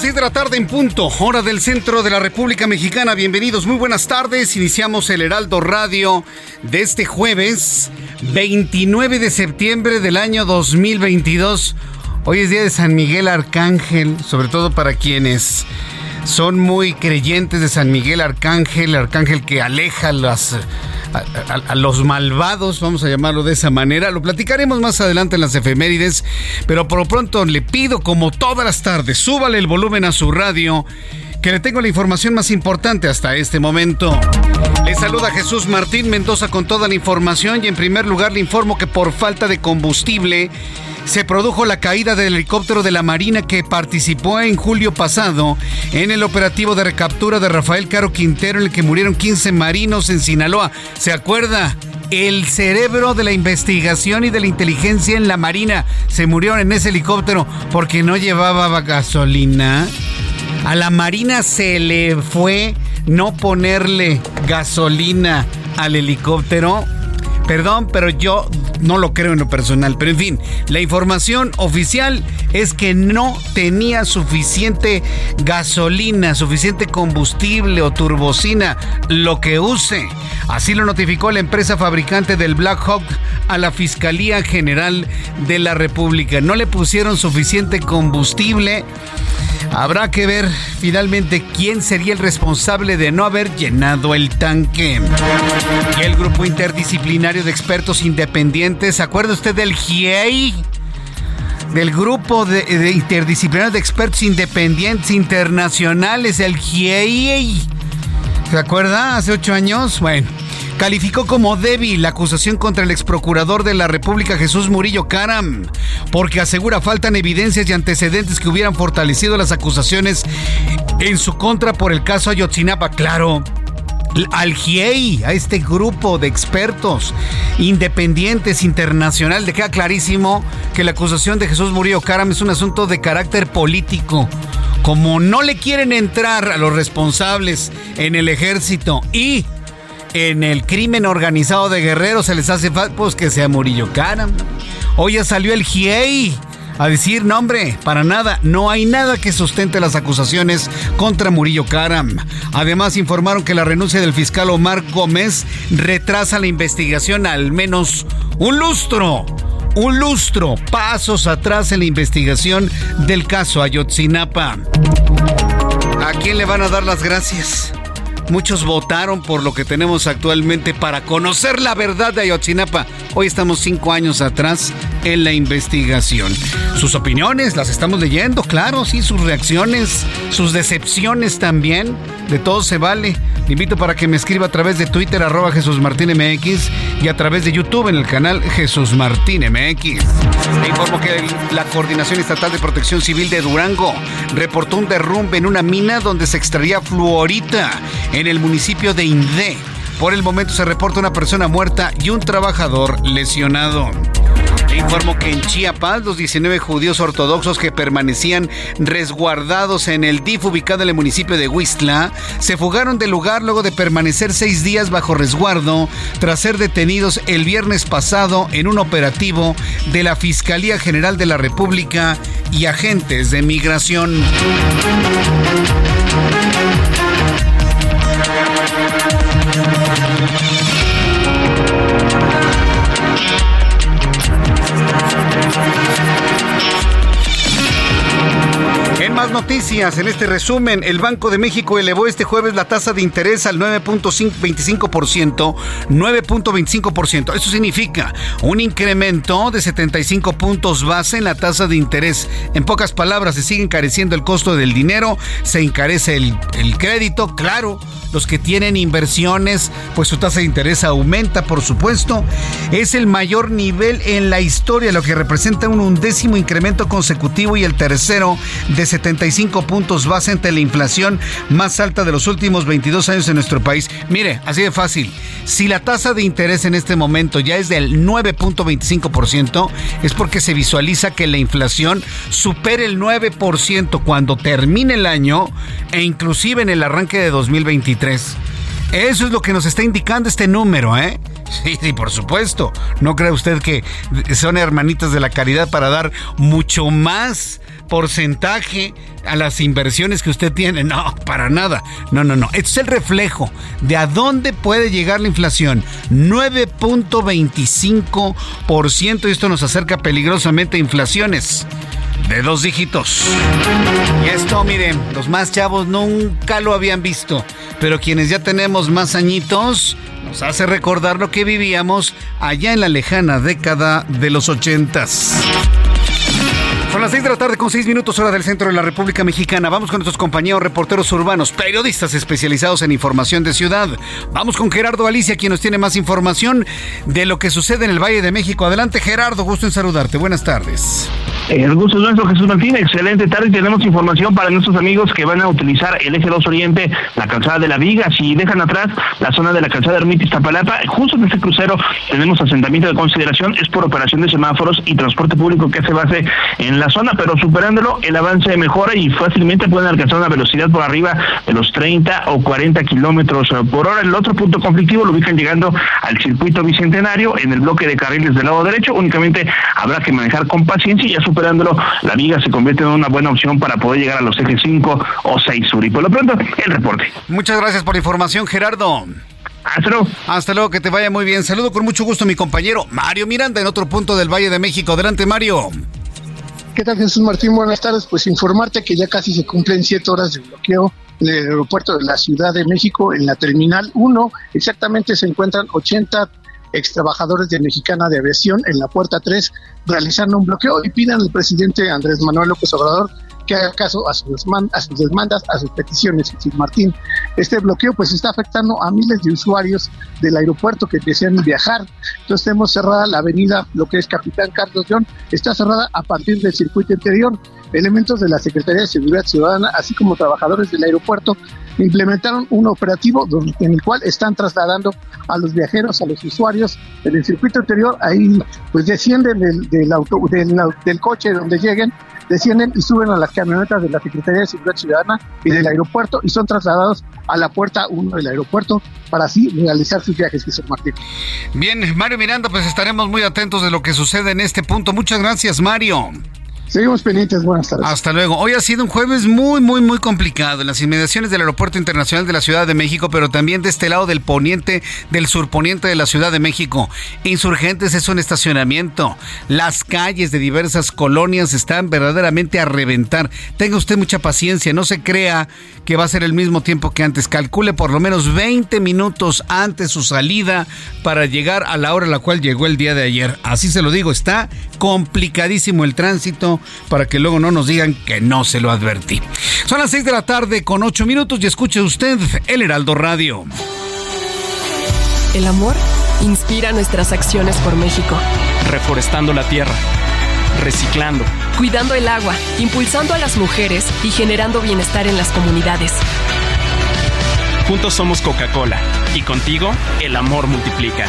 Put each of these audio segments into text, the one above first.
Las 6 de la tarde en punto, hora del centro de la República Mexicana. Bienvenidos, muy buenas tardes. Iniciamos el Heraldo Radio de este jueves 29 de septiembre del año 2022. Hoy es día de San Miguel Arcángel, sobre todo para quienes son muy creyentes de San Miguel Arcángel, el arcángel que aleja a- a los malvados, vamos a llamarlo de esa manera. Lo platicaremos más adelante en las efemérides, pero por lo pronto le pido, como todas las tardes, súbale el volumen a su radio, que le tengo la información más importante hasta este momento. Le saluda Jesús Martín Mendoza con toda la información y en primer lugar le informo que por falta de combustible se produjo la caída del helicóptero de la Marina que participó en julio pasado en el operativo de recaptura de Rafael Caro Quintero en el que murieron 15 marinos en Sinaloa. ¿Se acuerda? El cerebro de la investigación y de la inteligencia en la Marina se murió en ese helicóptero porque no llevaba gasolina. A la Marina se le fue no ponerle gasolina al helicóptero. Perdón, pero yo no lo creo en lo personal. Pero en fin, la información oficial es que no tenía suficiente gasolina, suficiente combustible o turbocina, lo que use. Así lo notificó la empresa fabricante del Black Hawk a la Fiscalía General de la República. No le pusieron suficiente combustible. Habrá que ver finalmente quién sería el responsable de no haber llenado el tanque. Y el grupo interdisciplinario de expertos independientes, ¿se acuerda usted del GIEI? Del grupo de, de de expertos independientes internacionales, el GIEI. ¿Se acuerda? Hace ocho años. Bueno, calificó como débil la acusación contra el exprocurador de la República Jesús Murillo Caram, porque asegura faltan evidencias y antecedentes que hubieran fortalecido las acusaciones en su contra por el caso Ayotzinapa. Claro. Al GIEI, a este grupo de expertos independientes internacional, queda clarísimo que la acusación de Jesús Murillo Caram es un asunto de carácter político. Como no le quieren entrar a los responsables en el ejército y en el crimen organizado de Guerrero, se les hace falta pues que sea Murillo Caram. Hoy ya salió el GIEI a decir, no hombre, para nada, no hay nada que sustente las acusaciones contra Murillo Caram. Además informaron que la renuncia del fiscal Omar Gómez retrasa la investigación al menos un lustro. Un lustro, pasos atrás en la investigación del caso Ayotzinapa. ¿A quién le van a dar las gracias? Muchos votaron por lo que tenemos actualmente para conocer la verdad de Ayotzinapa. Hoy estamos cinco años atrás en la investigación. Sus opiniones las estamos leyendo, claro, sí, sus reacciones, sus decepciones también. De todo se vale. Le invito para que me escriba a través de Twitter, arroba Jesús Martín MX, y a través de YouTube en el canal Jesús Martín MX. Le informo que la Coordinación Estatal de Protección Civil de Durango reportó un derrumbe en una mina donde se extraía fluorita en el municipio de Indé. Por el momento se reporta una persona muerta y un trabajador lesionado. Informo que en Chiapas, los 19 judíos ortodoxos que permanecían resguardados en el DIF ubicado en el municipio de Huistla, se fugaron del lugar luego de permanecer seis días bajo resguardo tras ser detenidos el viernes pasado en un operativo de la Fiscalía General de la República y agentes de migración. Noticias en este resumen. El Banco de México elevó este jueves la tasa de interés al 9.25%. 9.25%. Eso significa un incremento de 75 puntos base en la tasa de interés. En pocas palabras, se sigue encareciendo el costo del dinero, se encarece el, crédito, claro los que tienen inversiones, pues su tasa de interés aumenta, por supuesto. Es el mayor nivel en la historia, lo que representa un undécimo incremento consecutivo y el tercero de 75 puntos base ante la inflación más alta de los últimos 22 años en nuestro país. Mire, así de fácil. Si la tasa de interés en este momento ya es del 9.25%, es porque se visualiza que la inflación supere el 9% cuando termine el año e inclusive en el arranque de 2023. Eso es lo que nos está indicando este número, ¿eh? Sí, sí, por supuesto. No cree usted que son hermanitas de la caridad para dar mucho más porcentaje a las inversiones que usted tiene. No, para nada. No, no, no. Esto es el reflejo de a dónde puede llegar la inflación. 9.25% y esto nos acerca peligrosamente a inflaciones de dos dígitos. Y esto, miren, los más chavos nunca lo habían visto, pero quienes ya tenemos más añitos, nos hace recordar lo que vivíamos allá en la lejana década de los ochentas. Son las 6 de la tarde con 6 minutos hora del centro de la República Mexicana. Vamos con nuestros compañeros reporteros urbanos, periodistas especializados en información de ciudad. Vamos con Gerardo Alicia, quien nos tiene más información de lo que sucede en el Valle de México. Adelante Gerardo, gusto en saludarte. Buenas tardes. El gusto es nuestro, Jesús Martín. Excelente tarde. Tenemos información para nuestros amigos que van a utilizar el eje 2 Oriente, la calzada de la Viga. Si dejan atrás la zona de la calzada Ermita Iztapalapa, justo en este crucero tenemos asentamiento de consideración. Es por operación de semáforos y transporte público que hace base en la zona, pero superándolo, el avance mejora y fácilmente pueden alcanzar una velocidad por arriba de los 30 o 40 kilómetros por hora. El otro punto conflictivo lo ubican llegando al circuito bicentenario en el bloque de carriles del lado derecho. Únicamente habrá que manejar con paciencia y ya superándolo, la viga se convierte en una buena opción para poder llegar a los ejes 5 o 6 sur. Y por lo pronto, el reporte. Muchas gracias por la información, Gerardo. Hasta luego. Hasta luego, que te vaya muy bien. Saludo con mucho gusto a mi compañero Mario Miranda en otro punto del Valle de México. Adelante, Mario. ¿Qué tal, Jesús Martín? Buenas tardes. Pues informarte que ya casi se cumplen siete horas de bloqueo en el aeropuerto de la Ciudad de México, en la Terminal 1. Exactamente se encuentran 80 ex trabajadores de Mexicana de Aviación en la puerta 3 realizando un bloqueo y piden al presidente Andrés Manuel López Obrador que haga caso a sus, a sus demandas, a sus peticiones, Jesús Martín. Este bloqueo pues está afectando a miles de usuarios del aeropuerto que desean viajar. Entonces tenemos cerrada la avenida, lo que es Capitán Carlos León, está cerrada a partir del circuito interior. Elementos de la Secretaría de Seguridad Ciudadana, así como trabajadores del aeropuerto, implementaron un operativo en el cual están trasladando a los viajeros, a los usuarios en el circuito interior, ahí pues descienden del, del, auto, del, del coche donde lleguen, descienden y suben a las camionetas de la Secretaría de Seguridad Ciudadana y del aeropuerto y son trasladados a la puerta 1 del aeropuerto para así realizar sus viajes, Jesús Martín. Bien, Mario Miranda, pues estaremos muy atentos de lo que sucede en este punto. Muchas gracias, Mario. Seguimos pendientes, buenas tardes. Hasta luego. Hoy ha sido un jueves muy, muy, muy complicado en las inmediaciones del Aeropuerto Internacional de la Ciudad de México, pero también de este lado del poniente, del surponiente de la Ciudad de México. Insurgentes es un estacionamiento. Las calles de diversas colonias están verdaderamente a reventar. Tenga usted mucha paciencia, no se crea que va a ser el mismo tiempo que antes. Calcule por lo menos 20 minutos antes su salida para llegar a la hora a la cual llegó el día de ayer. Así se lo digo, está complicadísimo el tránsito para que luego no nos digan que no se lo advertí. Son las 6 de la tarde con 8 minutos y escuche usted el Heraldo Radio. El amor inspira nuestras acciones por México. Reforestando la tierra, reciclando, cuidando el agua, impulsando a las mujeres y generando bienestar en las comunidades. Juntos somos Coca-Cola y contigo el amor multiplica.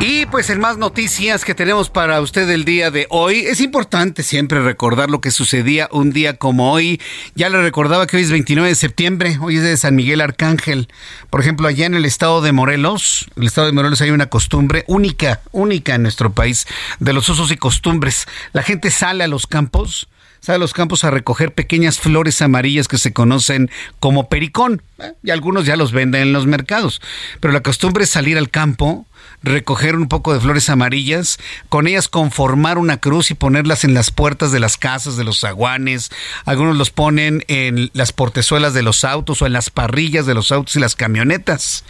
Y pues en más noticias que tenemos para usted el día de hoy, es importante siempre recordar lo que sucedía un día como hoy. Ya le recordaba que hoy es 29 de septiembre, hoy es de San Miguel Arcángel. Por ejemplo, allá en el estado de Morelos, el estado de Morelos hay una costumbre única, única en nuestro país, de los usos y costumbres. La gente sale a los campos, sale a los campos a recoger pequeñas flores amarillas que se conocen como pericón Eh, y algunos ya los venden en los mercados. Pero la costumbre es salir al campo, recoger un poco de flores amarillas, con ellas conformar una cruz y ponerlas en las puertas de las casas, de los zaguanes. Algunos los ponen en las portezuelas de los autos o en las parrillas de los autos y las camionetas.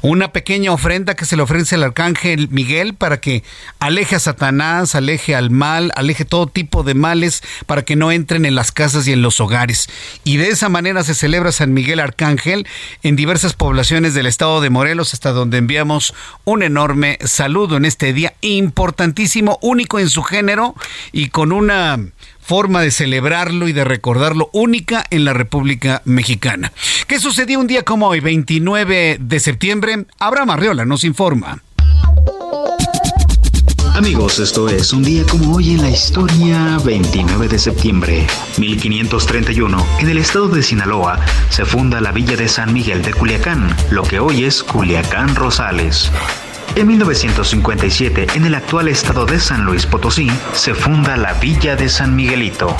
Una pequeña ofrenda que se le ofrece al arcángel Miguel para que aleje a Satanás, aleje al mal, aleje todo tipo de males para que no entren en las casas y en los hogares. Y de esa manera se celebra San Miguel Arcángel en diversas poblaciones del estado de Morelos, hasta donde enviamos un enorme saludo en este día importantísimo, único en su género y con una forma de celebrarlo y de recordarlo única en la República Mexicana. ¿Qué sucedió un día como hoy, 29 de septiembre? Abraham Arreola nos informa. Amigos, esto es un día como hoy en la historia, 29 de septiembre 1531. En el estado de Sinaloa se funda la villa de San Miguel de Culiacán, lo que hoy es Culiacán Rosales. En 1957, en el actual estado de San Luis Potosí, se funda la Villa de San Miguelito.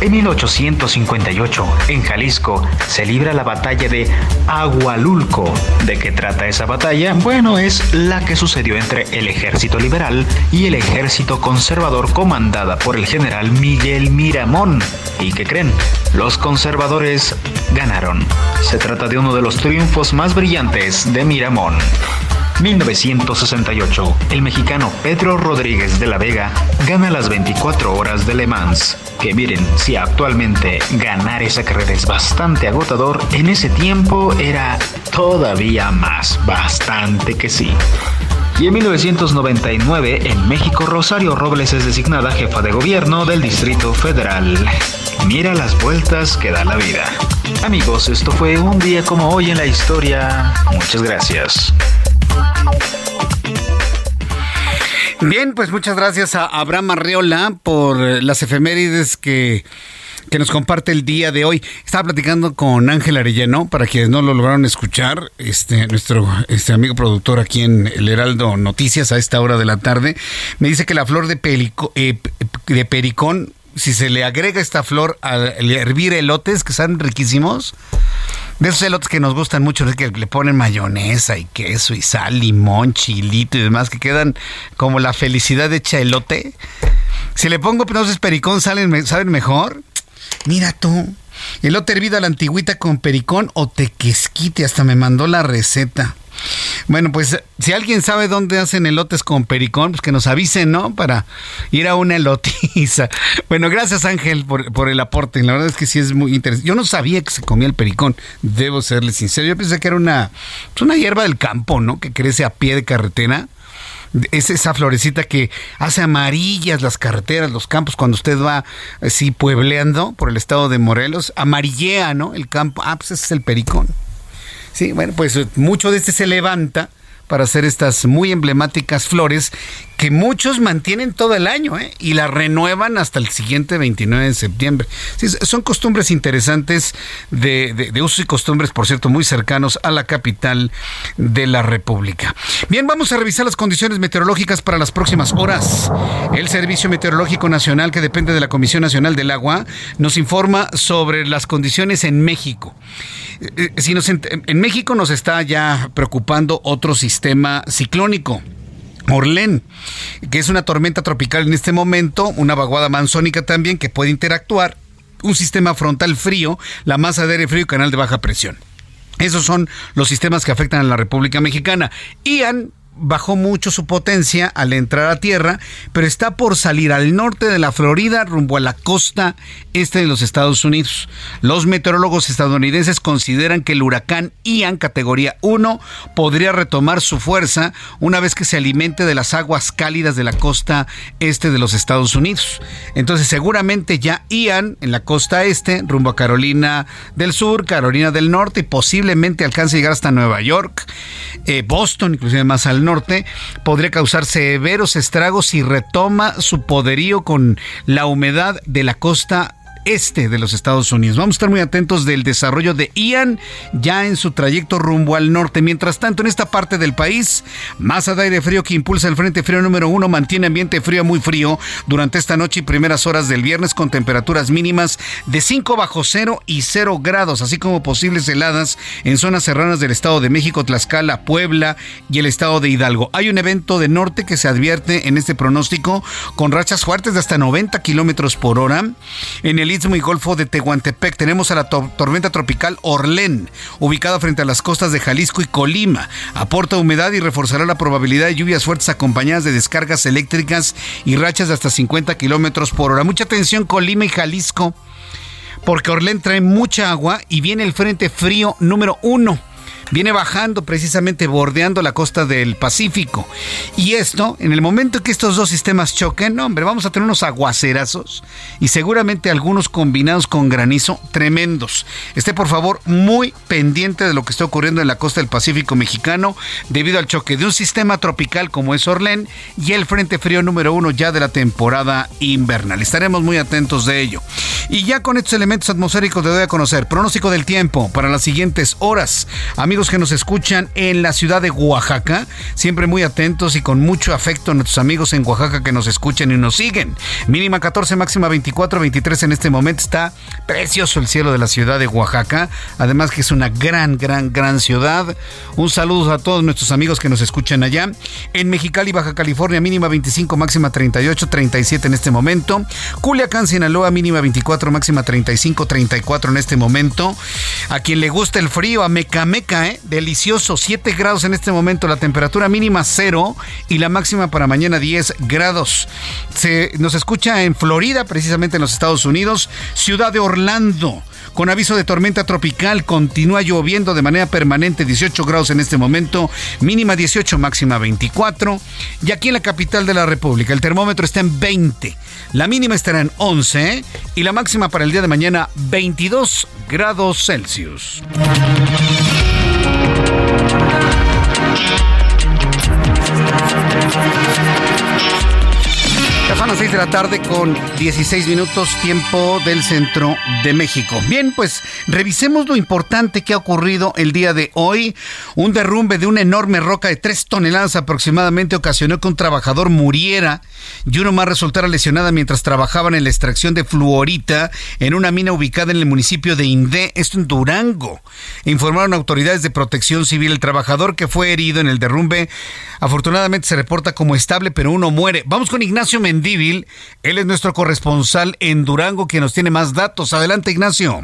En 1858, en Jalisco, se libra la batalla de Agualulco. ¿De qué trata esa batalla? Bueno, es la que sucedió entre el ejército liberal y el ejército conservador comandada por el general Miguel Miramón. ¿Y qué creen? Los conservadores ganaron. Se trata de uno de los triunfos más brillantes de Miramón. 1968, el mexicano Pedro Rodríguez de la Vega gana las 24 horas de Le Mans. Que miren, si actualmente ganar esa carrera es bastante agotador, en ese tiempo era todavía más, bastante que sí. Y en 1999, en México, Rosario Robles es designada jefa de gobierno del Distrito Federal. Mira las vueltas que da la vida. Amigos, esto fue un día como hoy en la historia. Muchas gracias. Bien, pues muchas gracias a Abraham Arreola por las efemérides que, que nos comparte el día de hoy. Estaba platicando con Ángel Arellano, para quienes no lo lograron escuchar, este, nuestro este amigo productor aquí en el Heraldo Noticias a esta hora de la tarde, me dice que la flor de, pelico, eh, de pericón, si se le agrega esta flor al hervir elotes, que están riquísimos, de esos elotes que nos gustan mucho, que le ponen mayonesa y queso y sal, limón, chilito y demás, que quedan como la felicidad hecha elote. Si le pongo entonces pericón, ¿salen, ¿saben mejor? Mira tú. Elote hervido a la antigüita con pericón o tequesquite. Hasta me mandó la receta. Bueno, pues si alguien sabe dónde hacen elotes con pericón, pues que nos avisen, ¿no? Para ir a una elotiza. Bueno, gracias Ángel por, el aporte. La verdad es que sí es muy interesante. Yo no sabía que se comía el pericón, debo serle sincero. Yo pensé que era una, pues una hierba del campo, ¿no? Que crece a pie de carretera. Es esa florecita que hace amarillas las carreteras, los campos, cuando usted va así puebleando por el estado de Morelos, amarillea, ¿no? El campo. Ah, pues ese es el pericón. Sí, bueno, pues eh, mucho de este se levanta para hacer estas muy emblemáticas flores que muchos mantienen todo el año ¿eh? y la renuevan hasta el siguiente 29 de septiembre. son costumbres interesantes de, de, usos y costumbres, por cierto, muy cercanos a la capital de la República. Bien, vamos a revisar las condiciones meteorológicas para las próximas horas. El Servicio Meteorológico Nacional, que depende de la Comisión Nacional del Agua, nos informa sobre las condiciones en México. Eh, si nos, en México nos está ya preocupando otro sistema ciclónico. Orlén, que es una tormenta tropical en este momento, una vaguada manzónica también que puede interactuar, un sistema frontal frío, la masa de aire frío y canal de baja presión. Esos son los sistemas que afectan a la República Mexicana. Ian bajó mucho su potencia al entrar a tierra, pero está por salir al norte de la Florida rumbo a la costa este de los Estados Unidos. Los meteorólogos estadounidenses consideran que el huracán Ian categoría 1 podría retomar su fuerza una vez que se alimente de las aguas cálidas de la costa este de los Estados Unidos. Entonces seguramente ya Ian en la costa este rumbo a Carolina del Sur, Carolina del Norte y posiblemente alcance a llegar hasta Nueva York, eh, Boston, inclusive más al norte norte podría causar severos estragos si retoma su poderío con la humedad de la costa este de los Estados Unidos. Vamos a estar muy atentos del desarrollo de Ian ya en su trayecto rumbo al norte. Mientras tanto, en esta parte del país, masa de aire frío que impulsa el frente frío número uno mantiene ambiente frío muy frío durante esta noche y primeras horas del viernes con temperaturas mínimas de 5 bajo cero y 0 grados, así como posibles heladas en zonas serranas del Estado de México, Tlaxcala, Puebla y el Estado de Hidalgo. Hay un evento de norte que se advierte en este pronóstico con rachas fuertes de hasta 90 kilómetros por hora en el Istmo y Golfo de Tehuantepec. Tenemos a la tormenta tropical Orlén, ubicada frente a las costas de Jalisco y Colima. Aporta humedad y reforzará la probabilidad de lluvias fuertes acompañadas de descargas eléctricas y rachas de hasta 50 kilómetros por hora. Mucha atención, Colima y Jalisco, porque Orlén trae mucha agua y viene el frente frío número uno viene bajando precisamente bordeando la costa del Pacífico. Y esto, en el momento que estos dos sistemas choquen, hombre, vamos a tener unos aguacerazos y seguramente algunos combinados con granizo tremendos. Esté por favor muy pendiente de lo que está ocurriendo en la costa del Pacífico mexicano debido al choque de un sistema tropical como es Orlén y el frente frío número uno ya de la temporada invernal. Estaremos muy atentos de ello. Y ya con estos elementos atmosféricos te doy a conocer pronóstico del tiempo para las siguientes horas. Amigos que nos escuchan en la ciudad de Oaxaca, siempre muy atentos y con mucho afecto a nuestros amigos en Oaxaca que nos escuchan y nos siguen. Mínima 14, máxima 24, 23 en este momento. Está precioso el cielo de la ciudad de Oaxaca. Además que es una gran, gran, gran ciudad. Un saludo a todos nuestros amigos que nos escuchan allá. En Mexicali, Baja California, mínima 25, máxima 38, 37 en este momento. Culiacán, Sinaloa, mínima 24, máxima 35, 34 en este momento. A quien le gusta el frío, a Mecameca, ¿eh? delicioso, 7 grados en este momento, la temperatura mínima 0 y la máxima para mañana 10 grados. Se nos escucha en Florida, precisamente en los Estados Unidos, ciudad de Orlando. Con aviso de tormenta tropical, continúa lloviendo de manera permanente, 18 grados en este momento, mínima 18, máxima 24. Y aquí en la capital de la República, el termómetro está en 20, la mínima estará en 11 y la máxima para el día de mañana 22 grados Celsius. the son las 6 de la tarde con 16 minutos tiempo del centro de México. Bien, pues revisemos lo importante que ha ocurrido el día de hoy. Un derrumbe de una enorme roca de 3 toneladas aproximadamente ocasionó que un trabajador muriera y uno más resultara lesionada mientras trabajaban en la extracción de fluorita en una mina ubicada en el municipio de Indé, esto en Durango. Informaron autoridades de protección civil. El trabajador que fue herido en el derrumbe afortunadamente se reporta como estable, pero uno muere. Vamos con Ignacio Él es nuestro corresponsal en Durango, que nos tiene más datos. Adelante, Ignacio.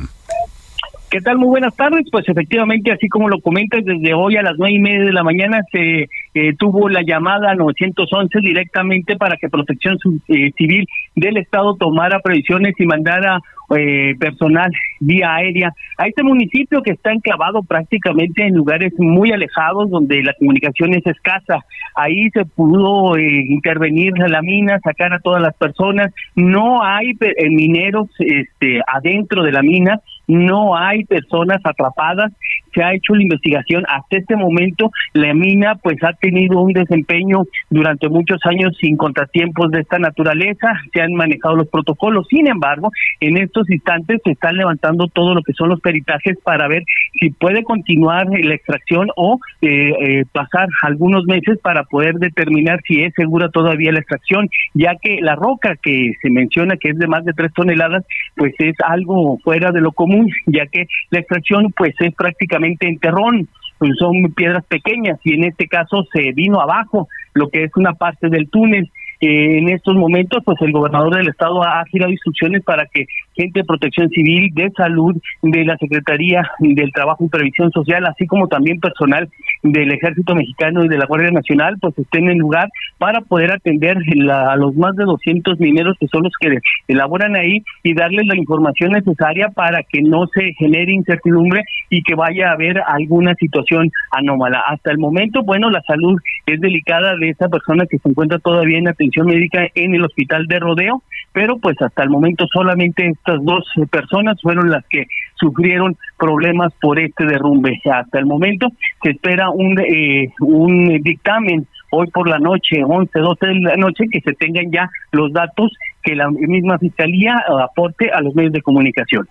¿Qué tal? Muy buenas tardes. Pues efectivamente, así como lo comentas, desde hoy a las nueve y media de la mañana se eh, tuvo la llamada 911 directamente para que Protección eh, Civil del Estado tomara previsiones y mandara eh, personal vía aérea a este municipio que está enclavado prácticamente en lugares muy alejados donde la comunicación es escasa. Ahí se pudo eh, intervenir la mina, sacar a todas las personas. No hay eh, mineros este, adentro de la mina, no hay personas atrapadas se ha hecho la investigación. Hasta este momento la mina pues ha tenido un desempeño durante muchos años sin contratiempos de esta naturaleza. Se han manejado los protocolos. Sin embargo en estos instantes se están levantando todo lo que son los peritajes para ver si puede continuar la extracción o eh, eh, pasar algunos meses para poder determinar si es segura todavía la extracción ya que la roca que se menciona que es de más de tres toneladas pues es algo fuera de lo común ya que la extracción pues es prácticamente en terrón, pues son piedras pequeñas y en este caso se vino abajo lo que es una parte del túnel. En estos momentos, pues el gobernador del estado ha girado instrucciones para que gente de protección civil, de salud, de la Secretaría del Trabajo y Previsión Social, así como también personal del Ejército Mexicano y de la Guardia Nacional, pues estén en lugar para poder atender a los más de 200 mineros que son los que elaboran ahí y darles la información necesaria para que no se genere incertidumbre y que vaya a haber alguna situación anómala. Hasta el momento, bueno, la salud es delicada de esa persona que se encuentra todavía en atención médica en el hospital de Rodeo, pero pues hasta el momento solamente estas dos personas fueron las que sufrieron problemas por este derrumbe. Hasta el momento se espera un, eh, un dictamen hoy por la noche, 11, 12 de la noche, que se tengan ya los datos que la misma fiscalía aporte a los medios de comunicación.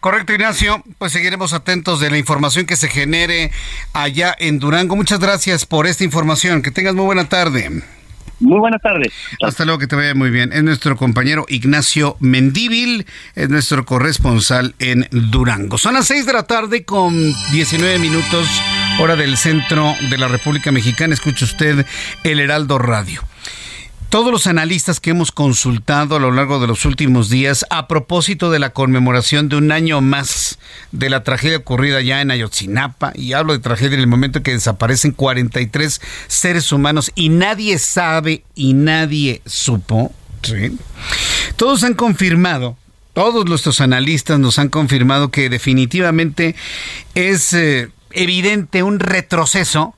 Correcto, Ignacio. Pues seguiremos atentos de la información que se genere allá en Durango. Muchas gracias por esta información. Que tengas muy buena tarde. Muy buenas tardes. Hasta luego, que te vaya muy bien. Es nuestro compañero Ignacio Mendíbil, es nuestro corresponsal en Durango. Son las 6 de la tarde con 19 minutos, hora del centro de la República Mexicana. Escuche usted el Heraldo Radio todos los analistas que hemos consultado a lo largo de los últimos días a propósito de la conmemoración de un año más de la tragedia ocurrida ya en Ayotzinapa, y hablo de tragedia en el momento que desaparecen 43 seres humanos y nadie sabe y nadie supo, todos han confirmado todos nuestros analistas nos han confirmado que definitivamente es eh, evidente un retroceso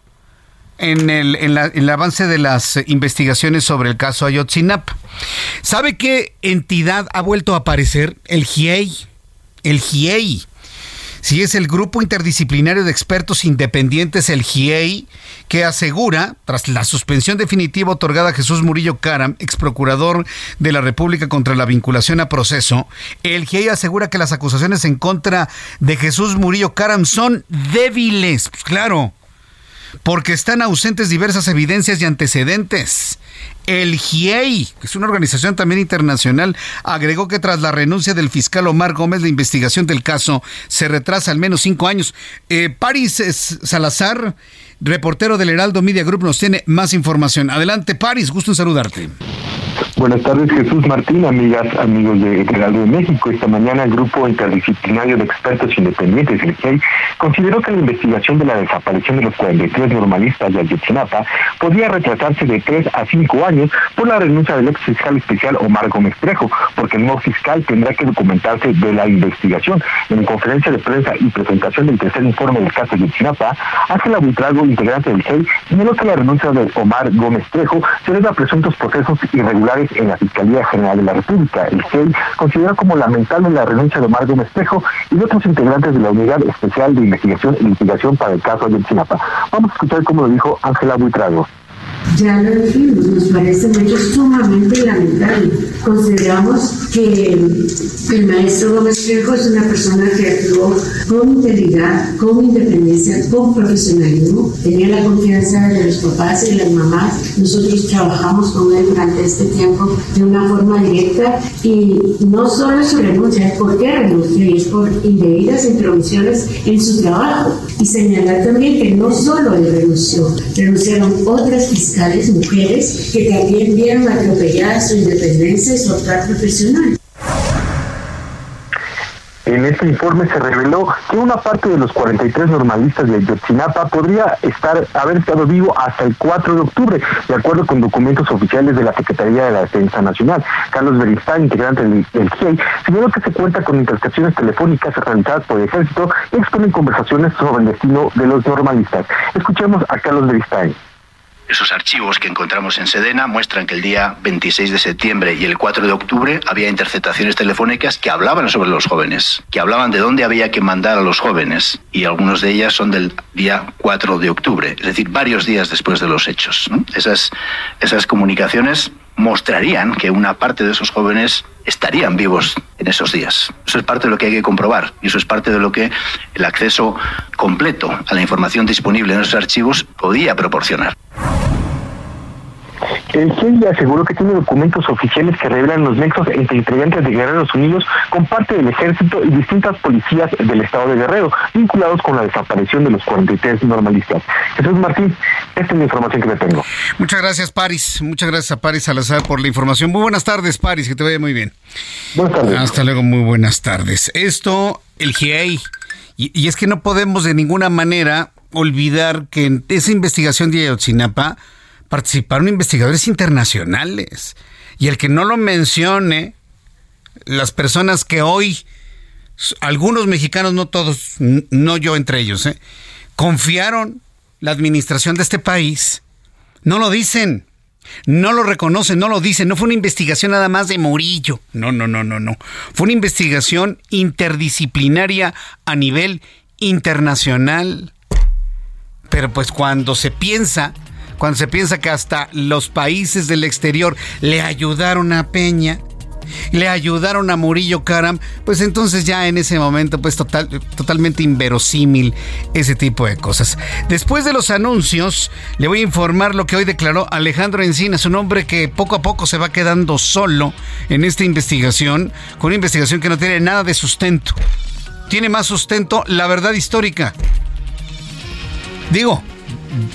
en el, en, la, en el avance de las investigaciones sobre el caso Ayotzinapa. ¿Sabe qué entidad ha vuelto a aparecer? El GIEI. El GIEI. Sí, es el Grupo Interdisciplinario de Expertos Independientes, el GIEI, que asegura, tras la suspensión definitiva otorgada a Jesús Murillo Caram, ex procurador de la República contra la vinculación a proceso, el GIEI asegura que las acusaciones en contra de Jesús Murillo Caram son débiles. Pues claro, porque están ausentes diversas evidencias y antecedentes. El GIEI, que es una organización también internacional, agregó que tras la renuncia del fiscal Omar Gómez, la investigación del caso se retrasa al menos cinco años. Eh, Paris Salazar, reportero del Heraldo Media Group, nos tiene más información. Adelante, Paris, gusto saludarte. Buenas tardes, Jesús Martín, amigas, amigos de Heraldo de México. Esta mañana el Grupo Interdisciplinario de Expertos Independientes, el GEI, consideró que la investigación de la desaparición de los 43 normalistas de Ayotzinapa podía retrasarse de 3 a 5 años por la renuncia del ex fiscal especial Omar Gómez Trejo, porque el nuevo fiscal tendrá que documentarse de la investigación. En conferencia de prensa y presentación del tercer informe del caso de Ayotzinapa, Ángela Buitrago, integrante del GEI, señaló que la renuncia de Omar Gómez Trejo se debe a presuntos procesos irregulares en la Fiscalía General de la República. El GEI considera como lamentable la renuncia de Omar Gómez Trejo y de otros integrantes de la Unidad Especial de Investigación y Litigación para el caso de Ayotzinapa. Vamos a escuchar cómo lo dijo Ángela Buitrago. Ya lo dijimos, nos parece un hecho sumamente lamentable. Consideramos que el maestro Gómez Trejo es una persona que actuó con integridad, con independencia, con profesionalismo. Tenía la confianza de los papás y las mamás. Nosotros trabajamos con él durante este tiempo de una forma directa y no solo su renuncia, es por qué renunció y es por indebidas intromisiones en su trabajo. Y señalar también que no solo él renunció, renunciaron otras fiscales mujeres que también vieron atropellada su independencia y su actuar profesional. En este informe se reveló que una parte de los 43 normalistas de Ayotzinapa podría estar haber estado vivo hasta el 4 de octubre, de acuerdo con documentos oficiales de la Secretaría de la Defensa Nacional. Carlos Beristain, integrante del, GIEI, señaló que se cuenta con intercepciones telefónicas realizadas por el ejército y exponen conversaciones sobre el destino de los normalistas. Escuchemos a Carlos Beristain. Esos archivos que encontramos en Sedena muestran que el día 26 de septiembre y el 4 de octubre había interceptaciones telefónicas que hablaban sobre los jóvenes, que hablaban de dónde había que mandar a los jóvenes, y algunos de ellas son del día 4 de octubre, es decir, varios días después de los hechos. Esas, esas comunicaciones mostrarían que una parte de esos jóvenes estarían vivos en esos días. Eso es parte de lo que hay que comprobar y eso es parte de lo que el acceso completo a la información disponible en esos archivos podía proporcionar. El GIEI aseguró que tiene documentos oficiales que revelan los nexos entre integrantes de Guerreros Unidos con parte del ejército y distintas policías del estado de Guerrero, vinculados con la desaparición de los 43 normalistas. Jesús Martín, esta es la información que le tengo. Muchas gracias, Paris. Muchas gracias a Paris Salazar por la información. Muy buenas tardes, Paris, que te vaya muy bien. Buenas tardes. Hasta luego, muy buenas tardes. Esto, el GIEI, y, y es que no podemos de ninguna manera olvidar que en esa investigación de Ayotzinapa, participaron investigadores internacionales. Y el que no lo mencione, las personas que hoy, algunos mexicanos, no todos, no yo entre ellos, ¿eh? confiaron la administración de este país, no lo dicen. No lo reconocen, no lo dicen. No fue una investigación nada más de Murillo. No, no, no, no, no. Fue una investigación interdisciplinaria a nivel internacional. Pero pues cuando se piensa cuando se piensa que hasta los países del exterior le ayudaron a Peña, le ayudaron a Murillo Karam, pues entonces ya en ese momento, pues total, totalmente inverosímil ese tipo de cosas. Después de los anuncios, le voy a informar lo que hoy declaró Alejandro Encinas, un hombre que poco a poco se va quedando solo en esta investigación, con una investigación que no tiene nada de sustento. Tiene más sustento la verdad histórica. Digo,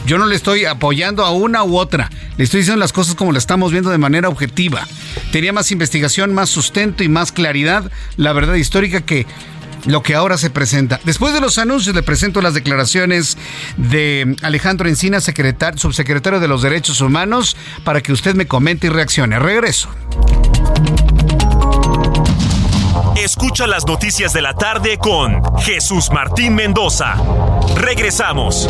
yo no le estoy apoyando a una u otra. Le estoy diciendo las cosas como las estamos viendo de manera objetiva. Tenía más investigación, más sustento y más claridad la verdad histórica que lo que ahora se presenta. Después de los anuncios le presento las declaraciones de Alejandro Encina, subsecretario de los Derechos Humanos, para que usted me comente y reaccione. Regreso. Escucha las noticias de la tarde con Jesús Martín Mendoza. Regresamos.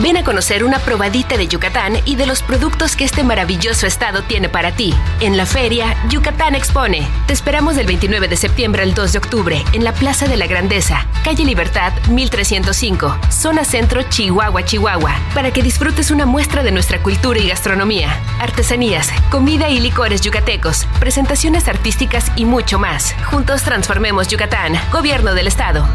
Ven a conocer una probadita de Yucatán y de los productos que este maravilloso estado tiene para ti. En la feria, Yucatán Expone. Te esperamos del 29 de septiembre al 2 de octubre en la Plaza de la Grandeza, calle Libertad 1305, zona centro Chihuahua, Chihuahua, para que disfrutes una muestra de nuestra cultura y gastronomía, artesanías, comida y licores yucatecos, presentaciones artísticas y mucho más. Juntos transformemos Yucatán, Gobierno del Estado.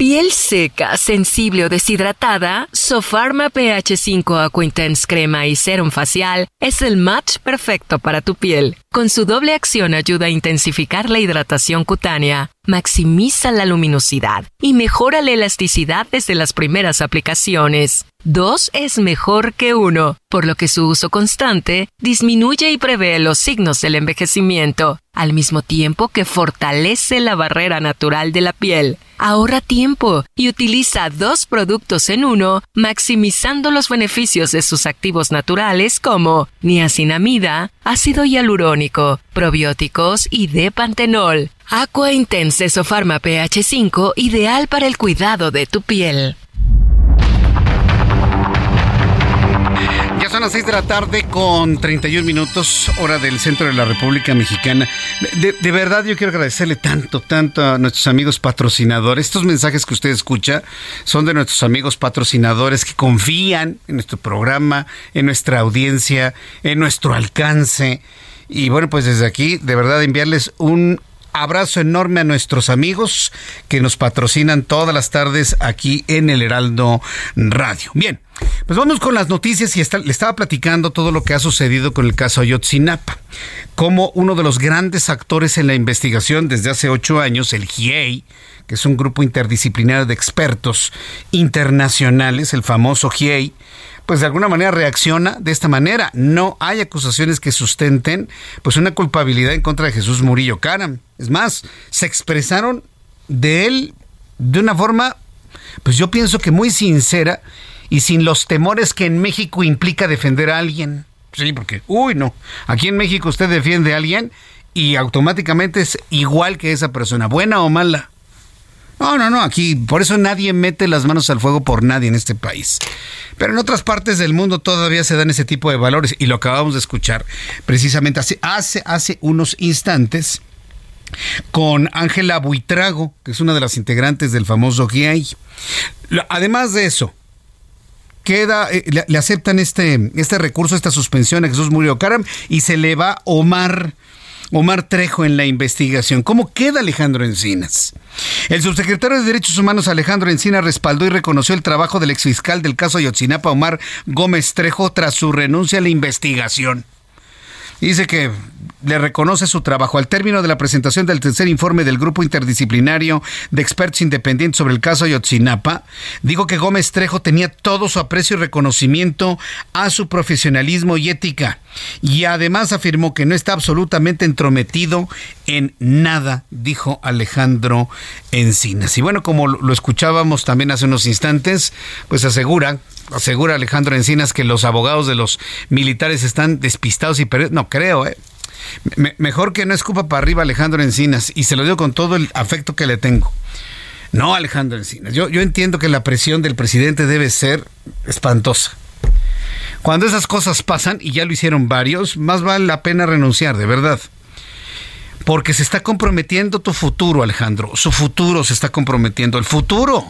Piel seca, sensible o deshidratada, Sofarma pH 5 Aqua Intense Crema y Serum Facial es el match perfecto para tu piel. Con su doble acción ayuda a intensificar la hidratación cutánea, maximiza la luminosidad y mejora la elasticidad desde las primeras aplicaciones. Dos es mejor que uno, por lo que su uso constante disminuye y prevé los signos del envejecimiento, al mismo tiempo que fortalece la barrera natural de la piel. Ahorra tiempo y utiliza dos productos en uno, maximizando los beneficios de sus activos naturales como niacinamida, ácido hialurónico, probióticos y D-pantenol. Aqua Intense Sofarma pH 5 ideal para el cuidado de tu piel. Ya son las 6 de la tarde con 31 minutos, hora del centro de la República Mexicana. De, de, verdad yo quiero agradecerle tanto, tanto a nuestros amigos patrocinadores. Estos mensajes que usted escucha son de nuestros amigos patrocinadores que confían en nuestro programa, en nuestra audiencia, en nuestro alcance. Y bueno, pues desde aquí, de verdad, enviarles un abrazo enorme a nuestros amigos que nos patrocinan todas las tardes aquí en el Heraldo Radio. Bien, pues vamos con las noticias y le estaba platicando todo lo que ha sucedido con el caso Ayotzinapa. Como uno de los grandes actores en la investigación desde hace ocho años, el GIEI, que es un grupo interdisciplinario de expertos internacionales, el famoso GIEI, pues de alguna manera reacciona de esta manera. No hay acusaciones que sustenten pues una culpabilidad en contra de Jesús Murillo Caram. Es más, se expresaron de él de una forma, pues yo pienso que muy sincera y sin los temores que en México implica defender a alguien. Sí, porque, uy, no, aquí en México usted defiende a alguien y automáticamente es igual que esa persona, buena o mala. No, no, no, aquí por eso nadie mete las manos al fuego por nadie en este país. Pero en otras partes del mundo todavía se dan ese tipo de valores y lo acabamos de escuchar precisamente hace, hace, hace unos instantes con Ángela Buitrago, que es una de las integrantes del famoso GIEI. Además de eso, queda, eh, le, aceptan este, este recurso, esta suspensión a Jesús Murillo Caram y se le va Omar Omar Trejo en la investigación. ¿Cómo queda Alejandro Encinas? El subsecretario de Derechos Humanos Alejandro Encinas respaldó y reconoció el trabajo del exfiscal del caso Ayotzinapa Omar Gómez Trejo tras su renuncia a la investigación. Dice que le reconoce su trabajo. Al término de la presentación del tercer informe del Grupo Interdisciplinario de Expertos Independientes sobre el caso Ayotzinapa, digo que Gómez Trejo tenía todo su aprecio y reconocimiento a su profesionalismo y ética. Y además afirmó que no está absolutamente entrometido en nada, dijo Alejandro Encinas. Y bueno, como lo escuchábamos también hace unos instantes, pues asegura asegura Alejandro Encinas que los abogados de los militares están despistados y perdidos. No creo, ¿eh? mejor que no escupa para arriba Alejandro Encinas, y se lo digo con todo el afecto que le tengo. No, Alejandro Encinas. Yo, yo entiendo que la presión del presidente debe ser espantosa. Cuando esas cosas pasan, y ya lo hicieron varios, más vale la pena renunciar, de verdad. Porque se está comprometiendo tu futuro, Alejandro. Su futuro se está comprometiendo. El futuro.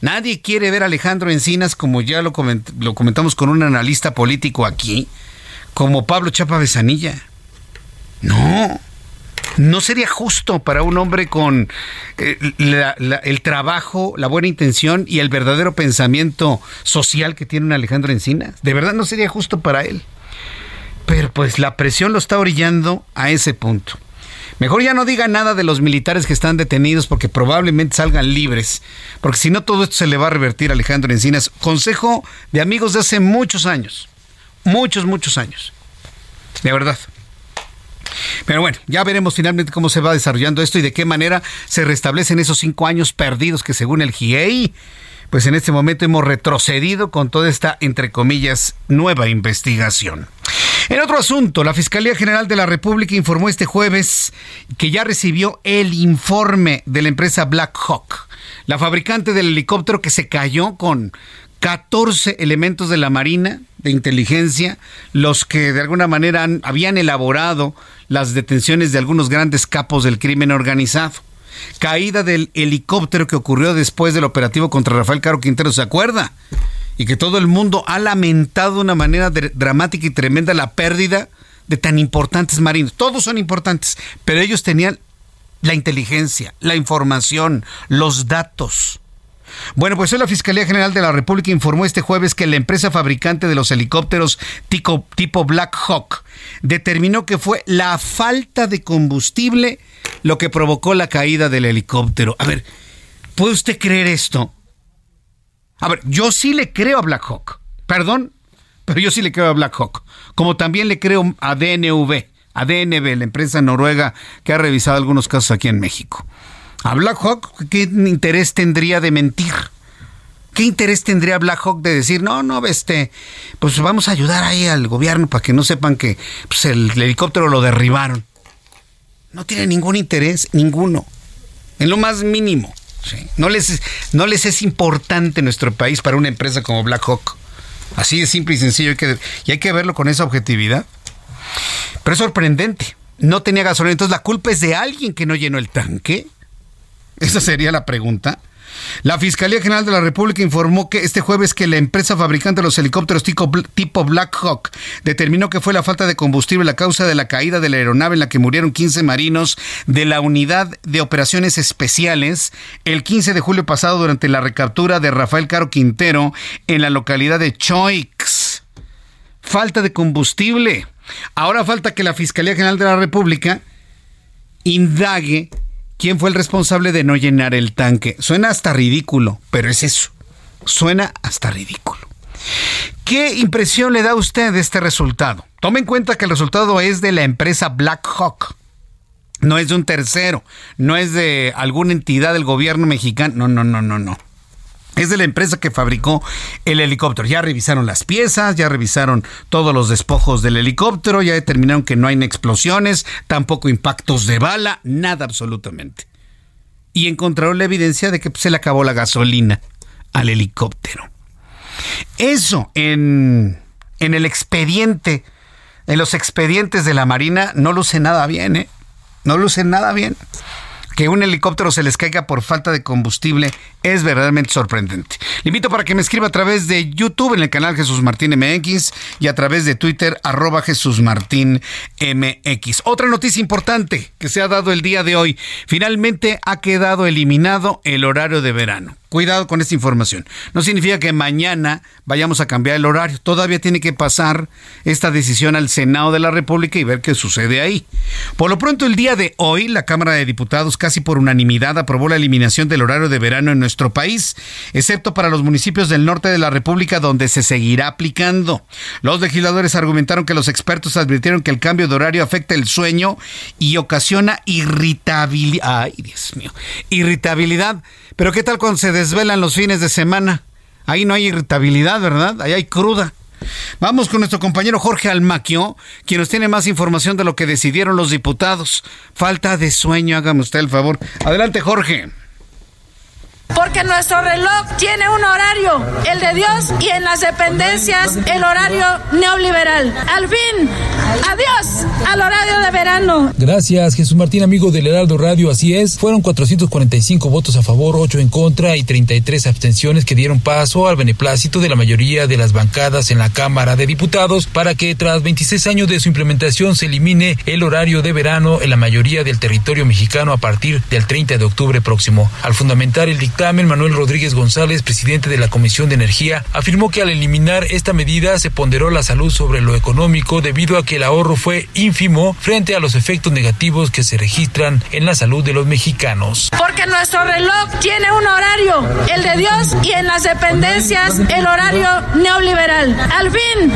Nadie quiere ver a Alejandro Encinas, como ya lo, lo comentamos con un analista político aquí, como Pablo Chapa Besanilla. No, no sería justo para un hombre con eh, el trabajo, la buena intención y el verdadero pensamiento social que tiene un Alejandro Encinas. De verdad no sería justo para él. Pero pues la presión lo está orillando a ese punto. Mejor ya no diga nada de los militares que están detenidos porque probablemente salgan libres. Porque si no, todo esto se le va a revertir a Alejandro Encinas. Consejo de amigos de hace muchos años. Muchos, muchos años. De verdad. Pero bueno, ya veremos finalmente cómo se va desarrollando esto y de qué manera se restablecen esos cinco años perdidos que según el GIEI, pues en este momento hemos retrocedido con toda esta, entre comillas, nueva investigación. En otro asunto, la Fiscalía General de la República informó este jueves que ya recibió el informe de la empresa Black Hawk, la fabricante del helicóptero que se cayó con 14 elementos de la Marina de inteligencia, los que de alguna manera habían elaborado las detenciones de algunos grandes capos del crimen organizado. Caída del helicóptero que ocurrió después del operativo contra Rafael Caro Quintero, ¿se acuerda? Y que todo el mundo ha lamentado de una manera dramática y tremenda la pérdida de tan importantes marinos. Todos son importantes, pero ellos tenían la inteligencia, la información, los datos bueno, pues hoy la Fiscalía General de la República informó este jueves que la empresa fabricante de los helicópteros tipo, tipo Black Hawk determinó que fue la falta de combustible lo que provocó la caída del helicóptero. A ver, ¿puede usted creer esto? A ver, yo sí le creo a Black Hawk. Perdón, pero yo sí le creo a Black Hawk. Como también le creo a DNV, a DNV, la empresa noruega que ha revisado algunos casos aquí en México. ¿A Black Hawk qué interés tendría de mentir? ¿Qué interés tendría Black Hawk de decir, no, no, este, pues vamos a ayudar ahí al gobierno para que no sepan que pues, el, helicóptero lo derribaron? No tiene ningún interés, ninguno, en lo más mínimo. No, les, no les es importante nuestro país para una empresa como Black Hawk. Así de simple y sencillo, y hay que verlo con esa objetividad. Pero es sorprendente. No tenía gasolina, entonces la culpa es de alguien que no llenó el tanque. Esa sería la pregunta. La Fiscalía General de la República informó que este jueves que la empresa fabricante de los helicópteros tipo, Black Hawk determinó que fue la falta de combustible la causa de la caída de la aeronave en la que murieron 15 marinos de la Unidad de Operaciones Especiales el 15 de julio pasado durante la recaptura de Rafael Caro Quintero en la localidad de Choix. Falta de combustible. Ahora falta que la Fiscalía General de la República indague ¿Quién fue el responsable de no llenar el tanque? Suena hasta ridículo, pero es eso. Suena hasta ridículo. ¿Qué impresión le da a usted este resultado? Tome en cuenta que el resultado es de la empresa Black Hawk. No es de un tercero, no es de alguna entidad del gobierno mexicano. No, no, no, no, no. Es de la empresa que fabricó el helicóptero. Ya revisaron las piezas, ya revisaron todos los despojos del helicóptero, ya determinaron que no hay explosiones, tampoco impactos de bala, nada absolutamente. Y encontraron la evidencia de que se le acabó la gasolina al helicóptero. Eso en, en el expediente, en los expedientes de la Marina, no luce nada bien, ¿eh? No luce nada bien. Que un helicóptero se les caiga por falta de combustible es verdaderamente sorprendente. Le invito para que me escriba a través de YouTube en el canal Jesús Martín MX y a través de Twitter arroba Jesús Martín. Otra noticia importante que se ha dado el día de hoy. Finalmente ha quedado eliminado el horario de verano. Cuidado con esta información. No significa que mañana vayamos a cambiar el horario. Todavía tiene que pasar esta decisión al Senado de la República y ver qué sucede ahí. Por lo pronto, el día de hoy, la Cámara de Diputados casi por unanimidad aprobó la eliminación del horario de verano en nuestro país, excepto para los municipios del norte de la República donde se seguirá aplicando. Los legisladores argumentaron que los expertos advirtieron que el cambio de horario afecta el sueño y ocasiona irritabilidad. Ay, Dios mío. Irritabilidad. Pero ¿qué tal cuando se desvelan los fines de semana. Ahí no hay irritabilidad, ¿verdad? Ahí hay cruda. Vamos con nuestro compañero Jorge Almaquio, quien nos tiene más información de lo que decidieron los diputados. Falta de sueño, hágame usted el favor. Adelante, Jorge. Porque nuestro reloj tiene un horario, el de Dios, y en las dependencias el horario neoliberal. Al fin, adiós al horario de verano. Gracias, Jesús Martín, amigo del Heraldo Radio. Así es, fueron 445 votos a favor, 8 en contra y 33 abstenciones que dieron paso al beneplácito de la mayoría de las bancadas en la Cámara de Diputados para que tras 26 años de su implementación se elimine el horario de verano en la mayoría del territorio mexicano a partir del 30 de octubre próximo. Al fundamentar el dictamen, Manuel Rodríguez González, presidente de la Comisión de Energía, afirmó que al eliminar esta medida se ponderó la salud sobre lo económico debido a que el ahorro fue ínfimo frente a los efectos negativos que se registran en la salud de los mexicanos. Porque nuestro reloj tiene un horario, el de Dios, y en las dependencias el horario neoliberal. Al fin,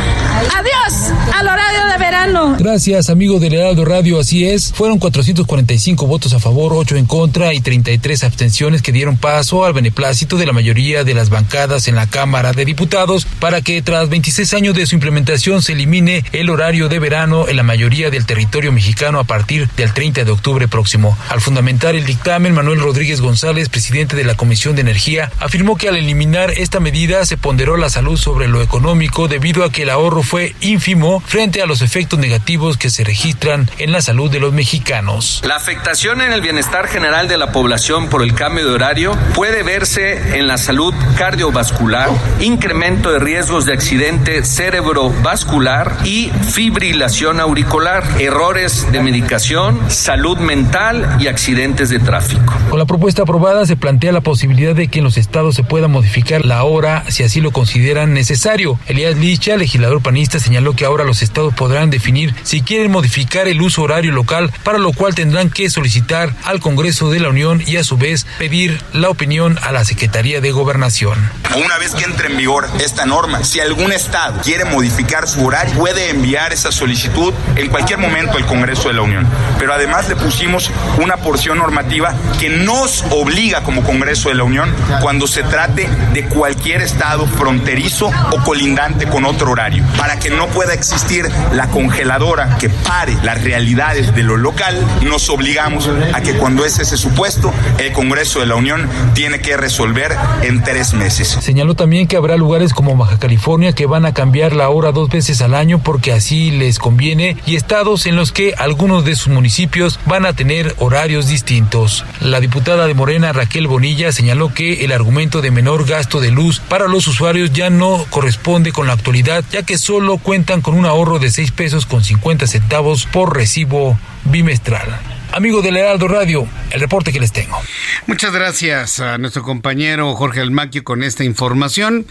adiós al horario de verano. Gracias, amigo del Heraldo Radio, así es. Fueron 445 votos a favor, 8 en contra y 33 abstenciones que dieron paso al beneplácito de la mayoría de las bancadas en la Cámara de Diputados para que tras 26 años de su implementación se elimine el horario de verano en la mayoría del territorio mexicano a partir del 30 de octubre próximo. Al fundamentar el dictamen, Manuel Rodríguez González, presidente de la Comisión de Energía, afirmó que al eliminar esta medida se ponderó la salud sobre lo económico debido a que el ahorro fue ínfimo frente a los efectos negativos que se registran en la salud de los mexicanos. La afectación en el bienestar general de la población por el cambio de horario puede verse en la salud cardiovascular, incremento de riesgos de accidente cerebrovascular y fibrilación auricular, errores de medicación, salud mental y accidentes de tráfico. Con la propuesta aprobada se plantea la posibilidad de que en los estados se pueda modificar la hora si así lo consideran necesario. Elías Licha, legislador panista, señaló que ahora los estados podrán definir si quieren modificar el uso horario local, para lo cual tendrán que solicitar al Congreso de la Unión y a su vez pedir la opinión a la Secretaría de Gobernación. Una vez que entre en vigor esta norma, si algún estado quiere modificar su horario, puede enviar esa solicitud en cualquier momento al Congreso de la Unión. Pero además le pusimos una porción normativa que nos obliga como Congreso de la Unión cuando se trate de cualquier estado fronterizo o colindante con otro horario, para que no pueda existir la congeladora que pare las realidades de lo local, nos obligamos a que cuando es ese supuesto, el Congreso de la Unión tiene que resolver en tres meses. Señaló también que habrá lugares como Baja California que van a cambiar la hora dos veces al año porque así les conviene y estados en los que algunos de sus municipios van a tener horarios distintos. La diputada de Morena Raquel Bonilla señaló que el argumento de menor gasto de luz para los usuarios ya no corresponde con la actualidad ya que solo cuentan con un ahorro de 6 pesos con 50 centavos por recibo bimestral. Amigo del Heraldo Radio, el reporte que les tengo. Muchas gracias a nuestro compañero Jorge Almaquio con esta información.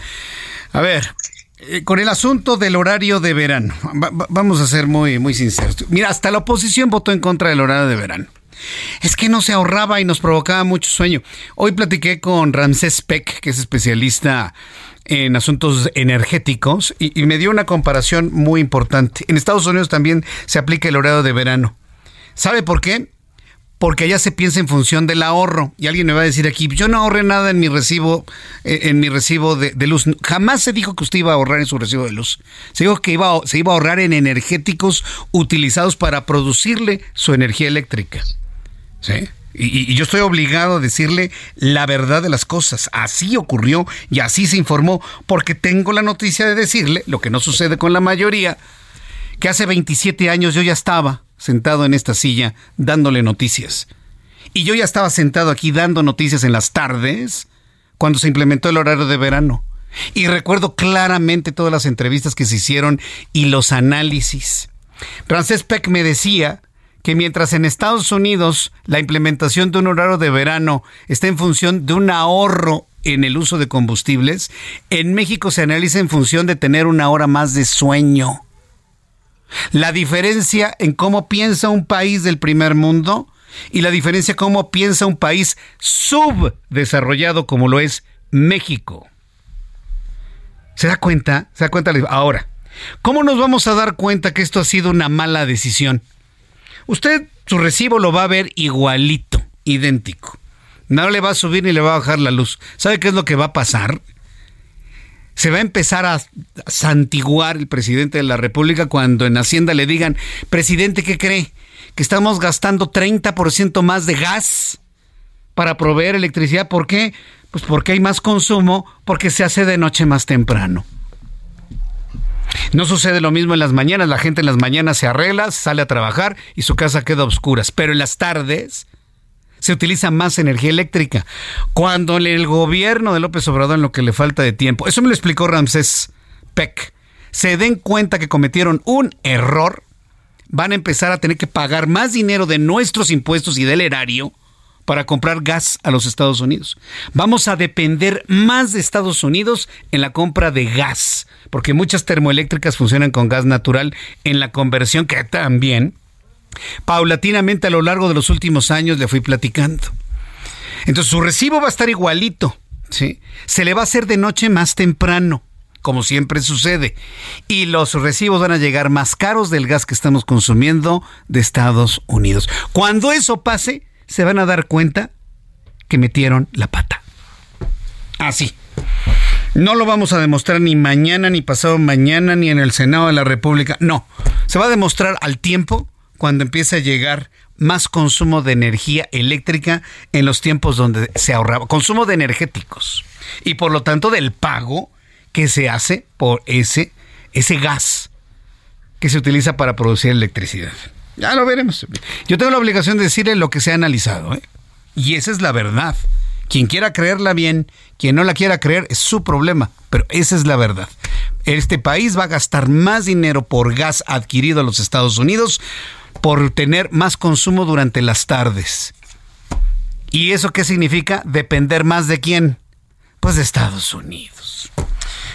A ver, eh, con el asunto del horario de verano, vamos a ser muy, muy sinceros. Mira, hasta la oposición votó en contra del horario de verano. Es que no se ahorraba y nos provocaba mucho sueño. Hoy platiqué con Ramsés Peck, que es especialista en asuntos energéticos, y me dio una comparación muy importante. En Estados Unidos también se aplica el horario de verano. ¿Sabe por qué? Porque allá se piensa en función del ahorro. Y alguien me va a decir aquí, yo no ahorré nada en mi recibo, eh, en mi recibo de, luz. Jamás se dijo que usted iba a ahorrar en su recibo de luz. Se dijo que iba, se iba a ahorrar en energéticos utilizados para producirle su energía eléctrica. ¿Sí? Y, yo estoy obligado a decirle la verdad de las cosas. Así ocurrió y así se informó, porque tengo la noticia de decirle, lo que no sucede con la mayoría, que hace 27 años yo ya estaba sentado en esta silla dándole noticias. Y yo ya estaba sentado aquí dando noticias en las tardes cuando se implementó el horario de verano. Y recuerdo claramente todas las entrevistas que se hicieron y los análisis. Frances Peck me decía que mientras en Estados Unidos la implementación de un horario de verano está en función de un ahorro en el uso de combustibles, en México se analiza en función de tener una hora más de sueño. La diferencia en cómo piensa un país del primer mundo y la diferencia en cómo piensa un país subdesarrollado como lo es México. ¿Se da cuenta? ¿Se da cuenta? Ahora, ¿cómo nos vamos a dar cuenta que esto ha sido una mala decisión? Usted su recibo lo va a ver igualito, idéntico. No le va a subir ni le va a bajar la luz. ¿Sabe qué es lo que va a pasar? Se va a empezar a santiguar el presidente de la República cuando en Hacienda le digan, presidente, ¿qué cree? Que estamos gastando 30% más de gas para proveer electricidad. ¿Por qué? Pues porque hay más consumo, porque se hace de noche más temprano. No sucede lo mismo en las mañanas, la gente en las mañanas se arregla, sale a trabajar y su casa queda a oscuras, pero en las tardes se utiliza más energía eléctrica. Cuando el gobierno de López Obrador en lo que le falta de tiempo, eso me lo explicó Ramsés Peck, se den cuenta que cometieron un error, van a empezar a tener que pagar más dinero de nuestros impuestos y del erario para comprar gas a los Estados Unidos. Vamos a depender más de Estados Unidos en la compra de gas, porque muchas termoeléctricas funcionan con gas natural en la conversión que también paulatinamente a lo largo de los últimos años le fui platicando. Entonces su recibo va a estar igualito, ¿sí? Se le va a hacer de noche más temprano como siempre sucede. Y los recibos van a llegar más caros del gas que estamos consumiendo de Estados Unidos. Cuando eso pase, se van a dar cuenta que metieron la pata. Así. No lo vamos a demostrar ni mañana, ni pasado mañana, ni en el Senado de la República. No. Se va a demostrar al tiempo cuando empiece a llegar más consumo de energía eléctrica en los tiempos donde se ahorraba. Consumo de energéticos. Y por lo tanto del pago que se hace por ese, ese gas que se utiliza para producir electricidad. Ya lo veremos. Yo tengo la obligación de decirle lo que se ha analizado. ¿eh? Y esa es la verdad. Quien quiera creerla bien, quien no la quiera creer, es su problema. Pero esa es la verdad. Este país va a gastar más dinero por gas adquirido a los Estados Unidos por tener más consumo durante las tardes. ¿Y eso qué significa? Depender más de quién? Pues de Estados Unidos.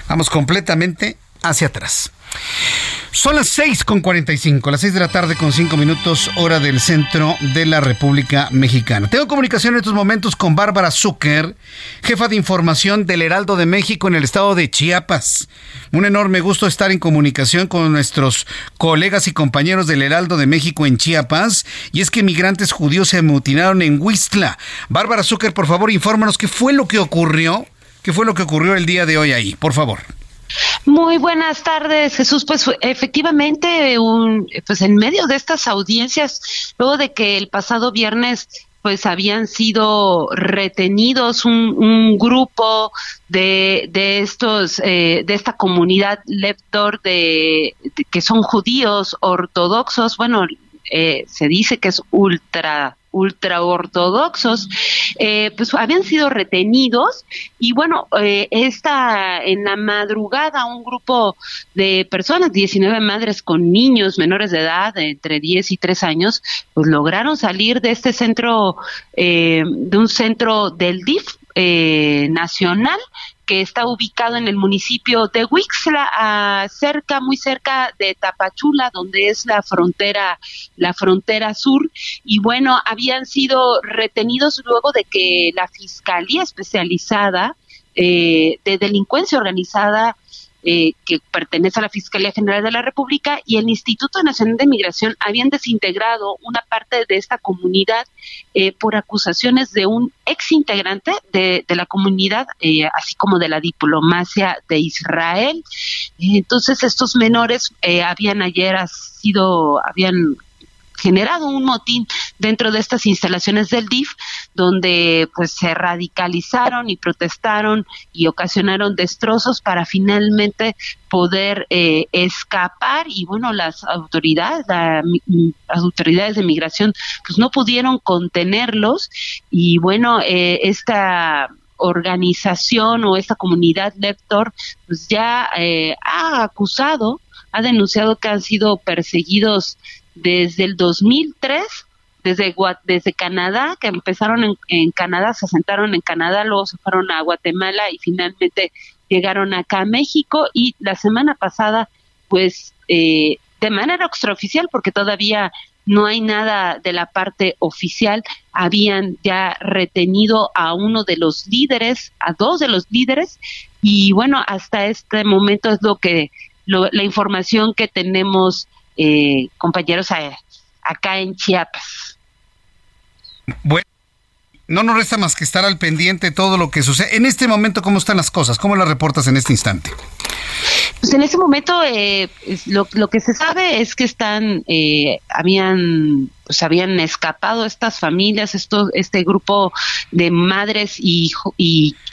Vamos completamente hacia atrás. Son las 6 con 45, las 6 de la tarde con 5 minutos, hora del centro de la República Mexicana. Tengo comunicación en estos momentos con Bárbara Zucker, jefa de información del Heraldo de México en el estado de Chiapas. Un enorme gusto estar en comunicación con nuestros colegas y compañeros del Heraldo de México en Chiapas. Y es que migrantes judíos se amotinaron en Huistla. Bárbara Zucker, por favor, infórmanos qué fue lo que ocurrió, qué fue lo que ocurrió el día de hoy ahí, por favor. Muy buenas tardes, Jesús. Pues efectivamente, un, pues en medio de estas audiencias, luego de que el pasado viernes pues habían sido retenidos un, grupo de, de estos eh, de esta comunidad leptor de, que son judíos ortodoxos bueno eh, se dice que es ultra ultraortodoxos, eh, pues habían sido retenidos y bueno, eh, en la madrugada un grupo de personas, 19 madres con niños menores de edad, entre 10 y 3 años, pues lograron salir de este centro, eh, de un centro del DIF eh, nacional que está ubicado en el municipio de Huixla, cerca, muy cerca de Tapachula, donde es la frontera, la frontera sur. Y bueno, habían sido retenidos luego de que la Fiscalía Especializada eh, de Delincuencia Organizada eh, que pertenece a la Fiscalía General de la República y el Instituto Nacional de Migración habían desintegrado una parte de esta comunidad eh, por acusaciones de un ex integrante de, la comunidad, eh, así como de la diplomacia de Israel. Entonces estos menores habían ayer sido, habían generado un motín dentro de estas instalaciones del DIF, donde pues se radicalizaron y protestaron y ocasionaron destrozos para finalmente poder eh, escapar. Y bueno las autoridades las autoridades de migración pues no pudieron contenerlos. Y bueno eh, esta organización o esta comunidad lector pues ya eh, ha acusado ha denunciado que han sido perseguidos desde el 2003 desde, desde Canadá, que empezaron en, en, Canadá, se asentaron en Canadá, luego se fueron a Guatemala y finalmente llegaron acá a México y la semana pasada, pues eh, de manera extraoficial, porque todavía no hay nada de la parte oficial, habían ya retenido a uno de los líderes, a dos de los líderes, y bueno, hasta este momento es lo que, la información que tenemos, eh, compañeros, acá en Chiapas. Bueno. No nos resta más que estar al pendiente de todo lo que sucede. En este momento, ¿cómo están las cosas? ¿Cómo las reportas en este instante? Pues en ese momento eh, lo, que se sabe es que están, eh, habían, pues habían escapado estas familias, esto, este grupo de madres y,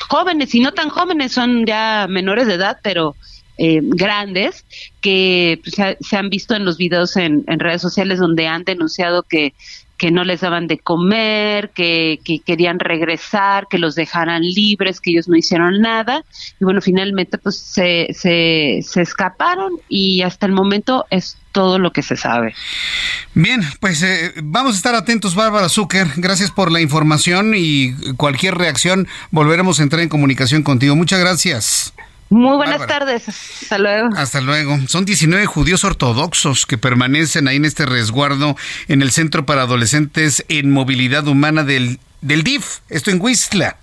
jóvenes y no tan jóvenes, son ya menores de edad, pero eh, grandes que pues, se, han visto en los videos en redes sociales donde han denunciado que que no les daban de comer, que, querían regresar, que los dejaran libres, que ellos no hicieron nada. Y bueno, finalmente pues se, se, se escaparon y hasta el momento es todo lo que se sabe. Bien, pues eh, vamos a estar atentos, Bárbara Zucker. Gracias por la información y cualquier reacción volveremos a entrar en comunicación contigo. Muchas gracias. Muy buenas tardes. Hasta luego. Hasta luego. Son 19 judíos ortodoxos que permanecen ahí en este resguardo en el Centro para Adolescentes en Movilidad Humana del, del DIF, esto en Huistla.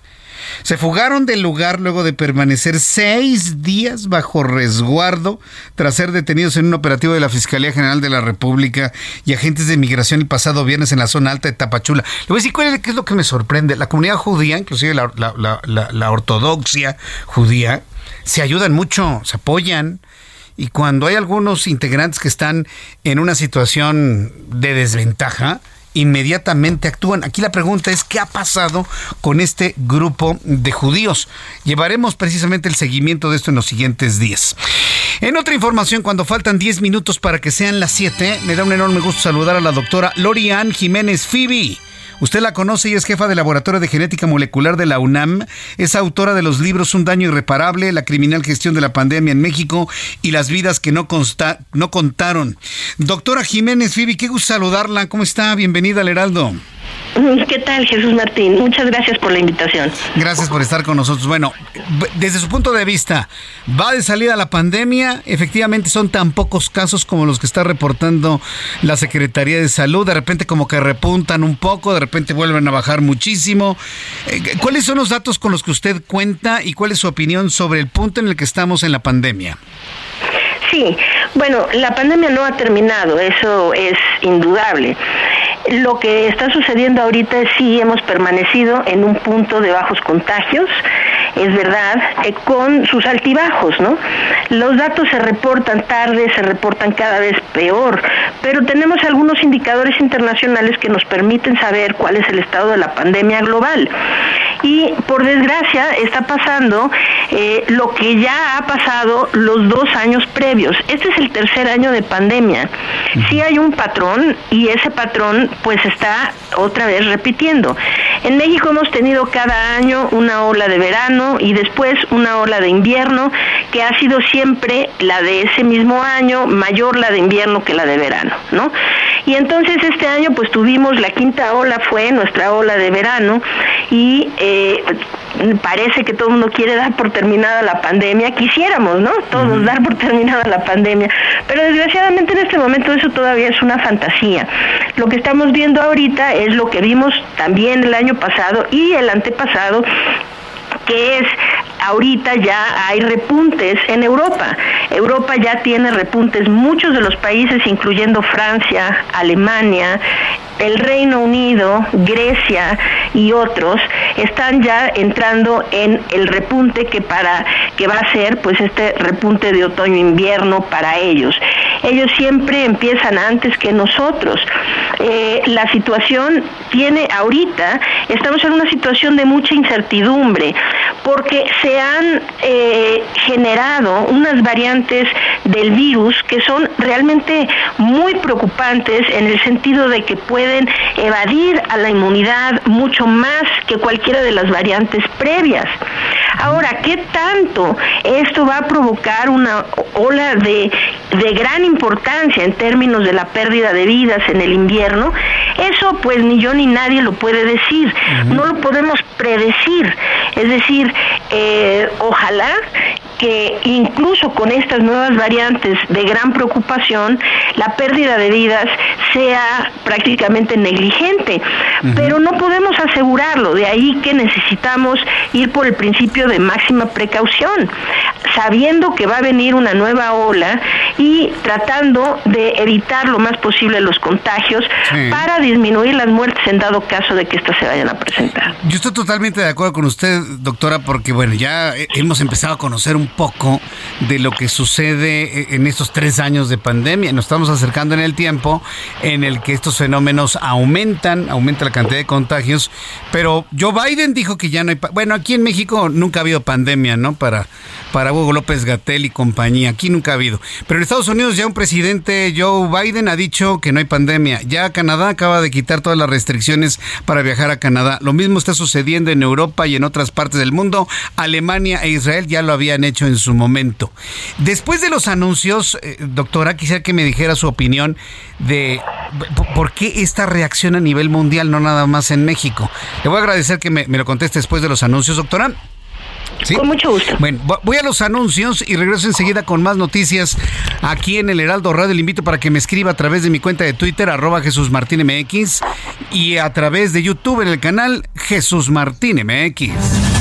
Se fugaron del lugar luego de permanecer seis días bajo resguardo tras ser detenidos en un operativo de la Fiscalía General de la República y agentes de migración el pasado viernes en la zona alta de Tapachula. Le voy a decir cuál es, qué es lo que me sorprende. La comunidad judía, inclusive la, la ortodoxia judía, se ayudan mucho, se apoyan. Y cuando hay algunos integrantes que están en una situación de desventaja, inmediatamente actúan. Aquí la pregunta es, ¿qué ha pasado con este grupo de judíos? Llevaremos precisamente el seguimiento de esto en los siguientes días. En otra información, cuando faltan 10 minutos para que sean las 7, me da un enorme gusto saludar a la doctora Lorian Jiménez Fibi. Usted la conoce y es jefa del Laboratorio de Genética Molecular de la UNAM. Es autora de los libros Un daño irreparable, La criminal gestión de la pandemia en México y Las vidas que no, no contaron. Doctora Jiménez Fibi, qué gusto saludarla. ¿Cómo está? Bienvenida al Heraldo. ¿Qué tal, Jesús Martín? Muchas gracias por la invitación. Gracias por estar con nosotros. Bueno, desde su punto de vista, ¿va de salida la pandemia? Efectivamente, son tan pocos casos como los que está reportando la Secretaría de Salud. De repente como que repuntan un poco, de repente vuelven a bajar muchísimo. Eh, ¿Cuáles son los datos con los que usted cuenta y cuál es su opinión sobre el punto en el que estamos en la pandemia? Sí, bueno, la pandemia no ha terminado, eso es indudable. Lo que está sucediendo ahorita es sí hemos permanecido en un punto de bajos contagios, es verdad, eh, con sus altibajos, ¿no? Los datos se reportan tarde, se reportan cada vez peor, pero tenemos algunos indicadores internacionales que nos permiten saber cuál es el estado de la pandemia global. Y por desgracia está pasando eh, lo que ya ha pasado los dos años previos. Este es el tercer año de pandemia. Sí hay un patrón y ese patrón pues está otra vez repitiendo. En México hemos tenido cada año una ola de verano y después una ola de invierno que ha sido siempre la de ese mismo año, mayor la de invierno que la de verano, ¿no? Y entonces este año pues tuvimos la quinta ola fue nuestra ola de verano y eh, parece que todo el mundo quiere dar por terminada la pandemia, quisiéramos, ¿no? Todos dar por terminada la pandemia, pero desgraciadamente en este momento eso todavía es una fantasía. Lo que estamos viendo ahorita es lo que vimos también el año pasado y el antepasado que es ahorita ya hay repuntes en Europa. Europa ya tiene repuntes, muchos de los países, incluyendo Francia, Alemania, el Reino Unido, Grecia y otros están ya entrando en el repunte que para que va a ser pues este repunte de otoño invierno para ellos. Ellos siempre empiezan antes que nosotros. Eh, la situación tiene ahorita, estamos en una situación de mucha incertidumbre porque se han eh, generado unas variantes del virus que son realmente muy preocupantes en el sentido de que pueden evadir a la inmunidad mucho más que cualquiera de las variantes previas. Ahora, ¿qué tanto esto va a provocar una ola de, de gran importancia en términos de la pérdida de vidas en el invierno? Eso pues ni yo ni nadie lo puede decir, no lo podemos predecir. Es decir, eh, ojalá que incluso con estas nuevas variantes de gran preocupación, la pérdida de vidas sea prácticamente negligente, pero no podemos asegurarlo, de ahí que necesitamos ir por el principio de máxima precaución, sabiendo que va a venir una nueva ola y tratando de evitar lo más posible los contagios para disminuir las muertes en dado caso de que estas se vayan a presentar. Yo estoy totalmente de acuerdo con usted, doctora, porque bueno, ya hemos empezado a conocer un poco de lo que sucede en estos tres años de pandemia. Nos estamos acercando en el tiempo en el que estos fenómenos aumentan, aumenta la cantidad de contagios, pero Joe Biden dijo que ya no hay... Bueno, aquí en México nunca ha habido pandemia, ¿no? Para, para Hugo López Gatel y compañía, aquí nunca ha habido. Pero en Estados Unidos ya un presidente, Joe Biden, ha dicho que no hay pandemia. Ya Canadá acaba de quitar todas las restricciones para viajar a Canadá. Lo mismo está sucediendo en Europa y en otras partes del mundo. Alemania e Israel ya lo habían hecho en su momento. Después de los anuncios, eh, doctora, quisiera que me dijera su opinión de por qué esta reacción a nivel mundial, no nada más en México. Le voy a agradecer que me, lo conteste después de los anuncios, doctora. ¿Sí? Con mucho gusto. Bueno, voy a los anuncios y regreso enseguida con más noticias aquí en el Heraldo Radio. Le invito para que me escriba a través de mi cuenta de Twitter, arroba Jesús Martín MX, y a través de YouTube en el canal Jesús Martín MX.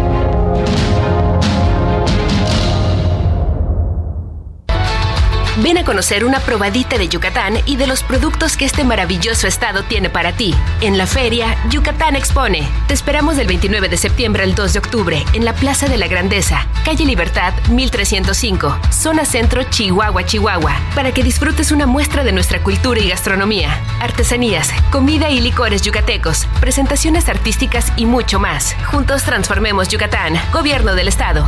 Ven a conocer una probadita de Yucatán y de los productos que este maravilloso estado tiene para ti. En la feria, Yucatán Expone. Te esperamos del 29 de septiembre al 2 de octubre en la Plaza de la Grandeza, calle Libertad 1305, zona centro Chihuahua, Chihuahua, para que disfrutes una muestra de nuestra cultura y gastronomía, artesanías, comida y licores yucatecos, presentaciones artísticas y mucho más. Juntos transformemos Yucatán, Gobierno del Estado.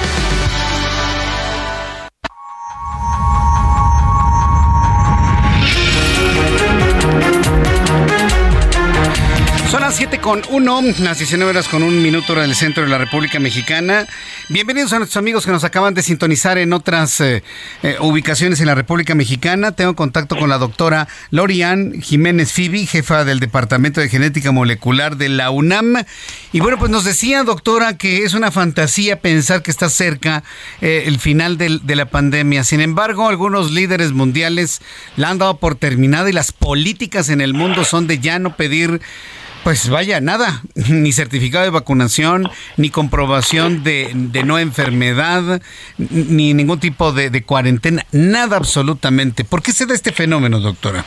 Las 7 con 1, las 19 horas con un minuto en el centro de la República Mexicana. Bienvenidos a nuestros amigos que nos acaban de sintonizar en otras eh, eh, ubicaciones en la República Mexicana. Tengo contacto con la doctora Lorian Jiménez Fibi, jefa del Departamento de Genética Molecular de la UNAM. Y bueno, pues nos decía, doctora, que es una fantasía pensar que está cerca eh, el final de la pandemia. Sin embargo, algunos líderes mundiales la han dado por terminada y las políticas en el mundo son de ya no pedir Pues vaya, nada, ni certificado de vacunación, ni comprobación de, no enfermedad, ni ningún tipo de, de cuarentena, nada absolutamente. ¿Por qué se da este fenómeno, doctora?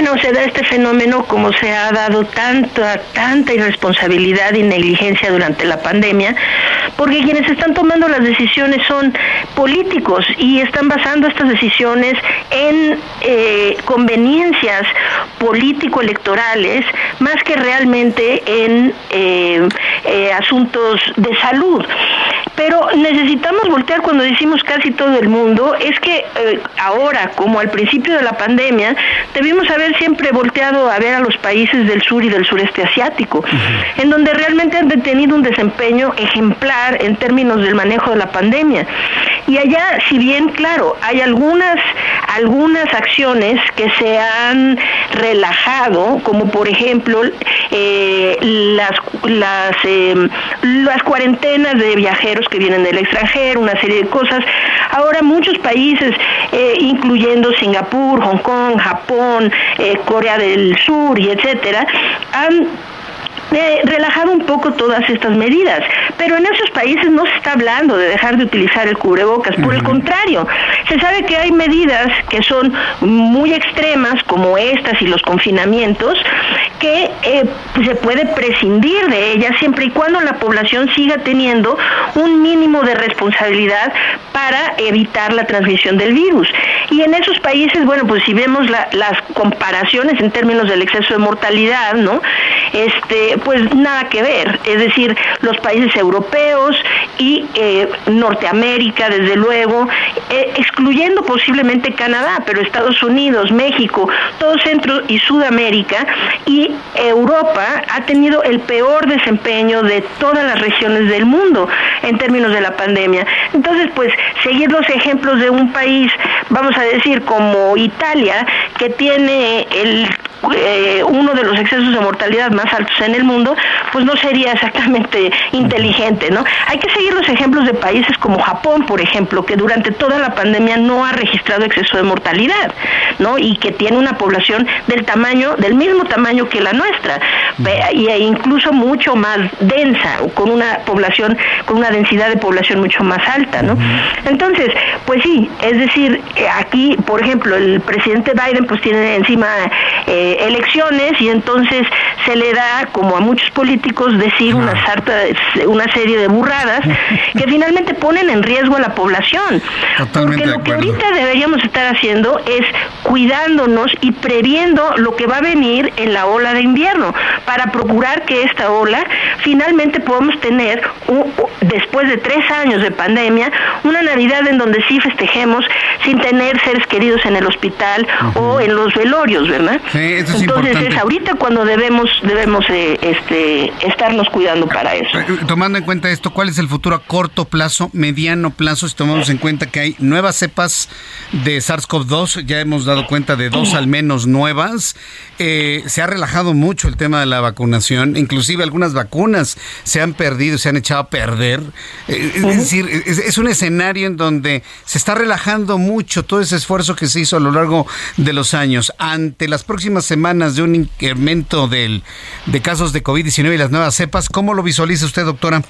Bueno, se da este fenómeno como se ha dado tanta, tanta irresponsabilidad y negligencia durante la pandemia, porque quienes están tomando las decisiones son políticos y están basando estas decisiones en eh, conveniencias político-electorales más que realmente en eh, eh, asuntos de salud. Pero necesitamos voltear cuando decimos casi todo el mundo, es que ahora, como al principio de la pandemia, debimos haber siempre volteado a ver a los países del sur y del sureste asiático, en donde realmente han tenido un desempeño ejemplar en términos del manejo de la pandemia. Y allá, si bien, claro, hay algunas, algunas acciones que se han relajado, como por ejemplo eh, las, las, em, las cuarentenas de viajeros que vienen del extranjero, una serie de cosas. Ahora muchos países, eh, incluyendo Singapur, Hong Kong, Japón, eh, Corea del Sur y etcétera, han de relajar un poco todas estas medidas. Pero en esos países no se está hablando de dejar de utilizar el cubrebocas, por el contrario, se sabe que hay medidas que son muy extremas, como estas y los confinamientos, que eh, se puede prescindir de ellas siempre y cuando la población siga teniendo un mínimo de responsabilidad para evitar la transmisión del virus. Y en esos países, bueno, pues si vemos las comparaciones en términos del exceso de mortalidad, ¿no? Este, pues nada que ver. Es decir, los países europeos y eh, Norteamérica, desde luego, eh, excluyendo posiblemente Canadá, pero Estados Unidos, México, todo Centro y Sudamérica y Europa ha tenido el peor desempeño de todas las regiones del mundo en términos de la pandemia. Entonces, pues seguir los ejemplos de un país, vamos a decir, como Italia, que tiene el eh, uno de los excesos de mortalidad más altos en el mundo, pues no sería exactamente inteligente, ¿no? Hay que seguir los ejemplos de países como Japón, por ejemplo, que durante toda la pandemia no ha registrado exceso de mortalidad, ¿no? Y que tiene una población del tamaño, del mismo tamaño que la nuestra, e incluso mucho más densa, con una población, con una densidad de población mucho más alta, ¿no? Entonces, pues sí, es decir, eh, aquí, por ejemplo, el presidente Biden pues tiene encima eh, elecciones y entonces se le da, como a muchos políticos, decir una, sarta, una serie de burradas que finalmente ponen en riesgo a la población. Porque lo que ahorita deberíamos estar haciendo es cuidándonos y previendo lo que va a venir en la ola de invierno para procurar que esta ola finalmente podamos tener, después de tres años de pandemia, una Navidad en donde sí festejemos sin tener seres queridos en el hospital o en los velorios, ¿verdad? Entonces es ahorita cuando debemos debemos eh, este estarnos cuidando para eso. Eh, tomando en cuenta esto, ¿cuál es el futuro a corto plazo, mediano plazo? Si tomamos en cuenta que hay nuevas cepas de SARS-CoV-2, ya hemos dado cuenta de dos al menos nuevas. Eh, se ha relajado mucho el tema de la vacunación, inclusive algunas vacunas se han perdido, se han echado a perder. Es decir, es un escenario en donde se está relajando mucho todo ese esfuerzo que se hizo a lo largo de los años. Ante las próximas semanas de un incremento del, de casos de COVID-19 y las nuevas cepas. ¿Cómo lo visualiza usted, doctora?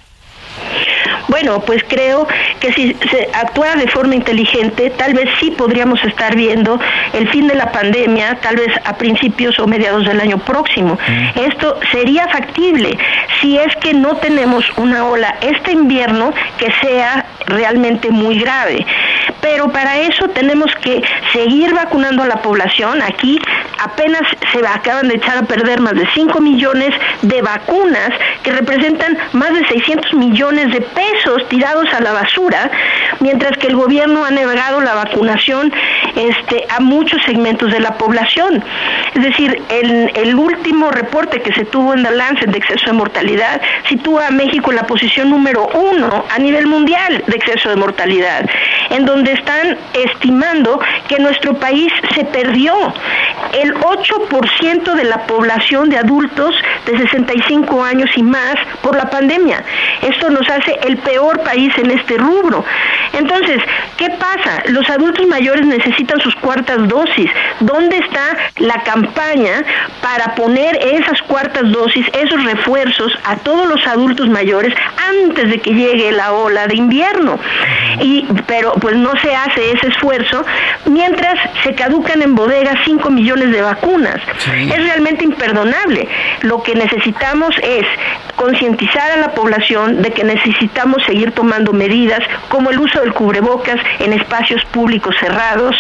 Bueno, pues creo que si se actuara de forma inteligente, tal vez sí podríamos estar viendo el fin de la pandemia, tal vez a principios o mediados del año próximo. Mm. Esto sería factible si es que no tenemos una ola este invierno que sea realmente muy grave. Pero para eso tenemos que seguir vacunando a la población. Aquí apenas se acaban de echar a perder más de 5 millones de vacunas que representan más de 600 millones de pesos tirados a la basura, mientras que el gobierno ha negado la vacunación este, a muchos segmentos de la población. Es decir, el, el último reporte que se tuvo en The Lancet de exceso de mortalidad sitúa a México en la posición número uno a nivel mundial de exceso de mortalidad. en donde están estimando que nuestro país se perdió. El 8% de la población de adultos de 65 años y más por la pandemia. Esto nos hace el peor país en este rubro. Entonces, ¿qué pasa? Los adultos mayores necesitan sus cuartas dosis. ¿Dónde está la campaña para poner esas cuartas dosis, esos refuerzos a todos los adultos mayores antes de que llegue la ola de invierno? Y, pero pues no se hace ese esfuerzo mientras se caducan en bodegas 5 millones de vacunas. Es realmente imperdonable. Lo que necesitamos es concientizar a la población de que necesitamos seguir tomando medidas como el uso del cubrebocas en espacios públicos cerrados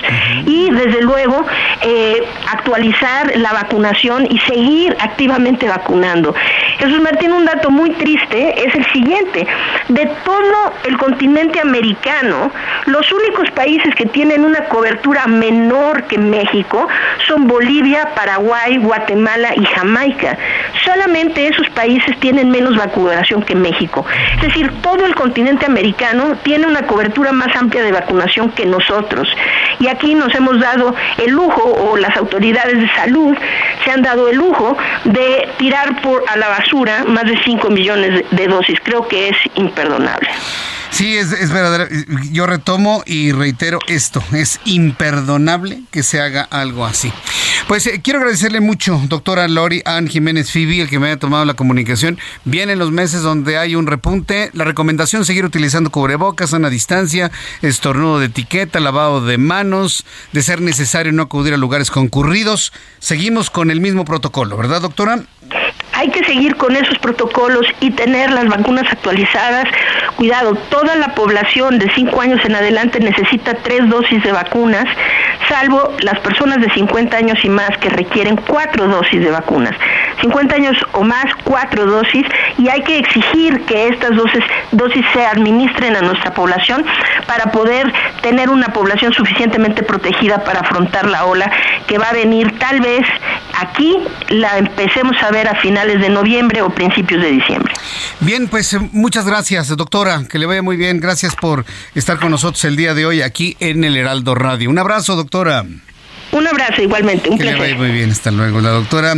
y desde luego eh, actualizar la vacunación y seguir activamente vacunando. Jesús Martín, un dato muy triste es el siguiente. De todo el continente americano, los únicos países que tienen una cobertura menor que México son Bolivia, Paraguay, Guatemala y Jamaica. Solamente esos países tienen menos vacunación que México. Es decir, todo el continente americano tiene una cobertura más amplia de vacunación que nosotros. Y aquí nos hemos dado el lujo, o las autoridades de salud se han dado el lujo de tirar por a la basura más de 5 millones de dosis. Creo que es imperdonable. Sí, es, es. Yo retomo y reitero esto. Es imperdonable que se haga algo así. Pues eh, quiero agradecerle mucho, doctora Lori Ann Jiménez Fibi, el que me haya tomado la comunicación. Vienen los meses donde hay un repunte. La recomendación seguir utilizando cubrebocas, a distancia, estornudo de etiqueta, lavado de manos, de ser necesario no acudir a lugares concurridos. Seguimos con el mismo protocolo, ¿verdad, doctora? Hay que seguir con esos protocolos y tener las vacunas actualizadas. Cuidado, toda la población de 5 años en adelante necesita tres dosis de vacunas, salvo las personas de 50 años y más que requieren cuatro dosis de vacunas. 50 años o más, cuatro dosis, y hay que exigir que estas dosis, dosis se administren a nuestra población para poder tener una población suficientemente protegida para afrontar la ola que va a venir tal vez aquí, la empecemos a ver a finales de noviembre o principios de diciembre. Bien, pues eh, muchas gracias, doctora, que le vaya muy bien. Gracias por estar con nosotros el día de hoy aquí en el Heraldo Radio. Un abrazo, doctora. Un abrazo igualmente, un que placer. Le muy bien, hasta luego. La doctora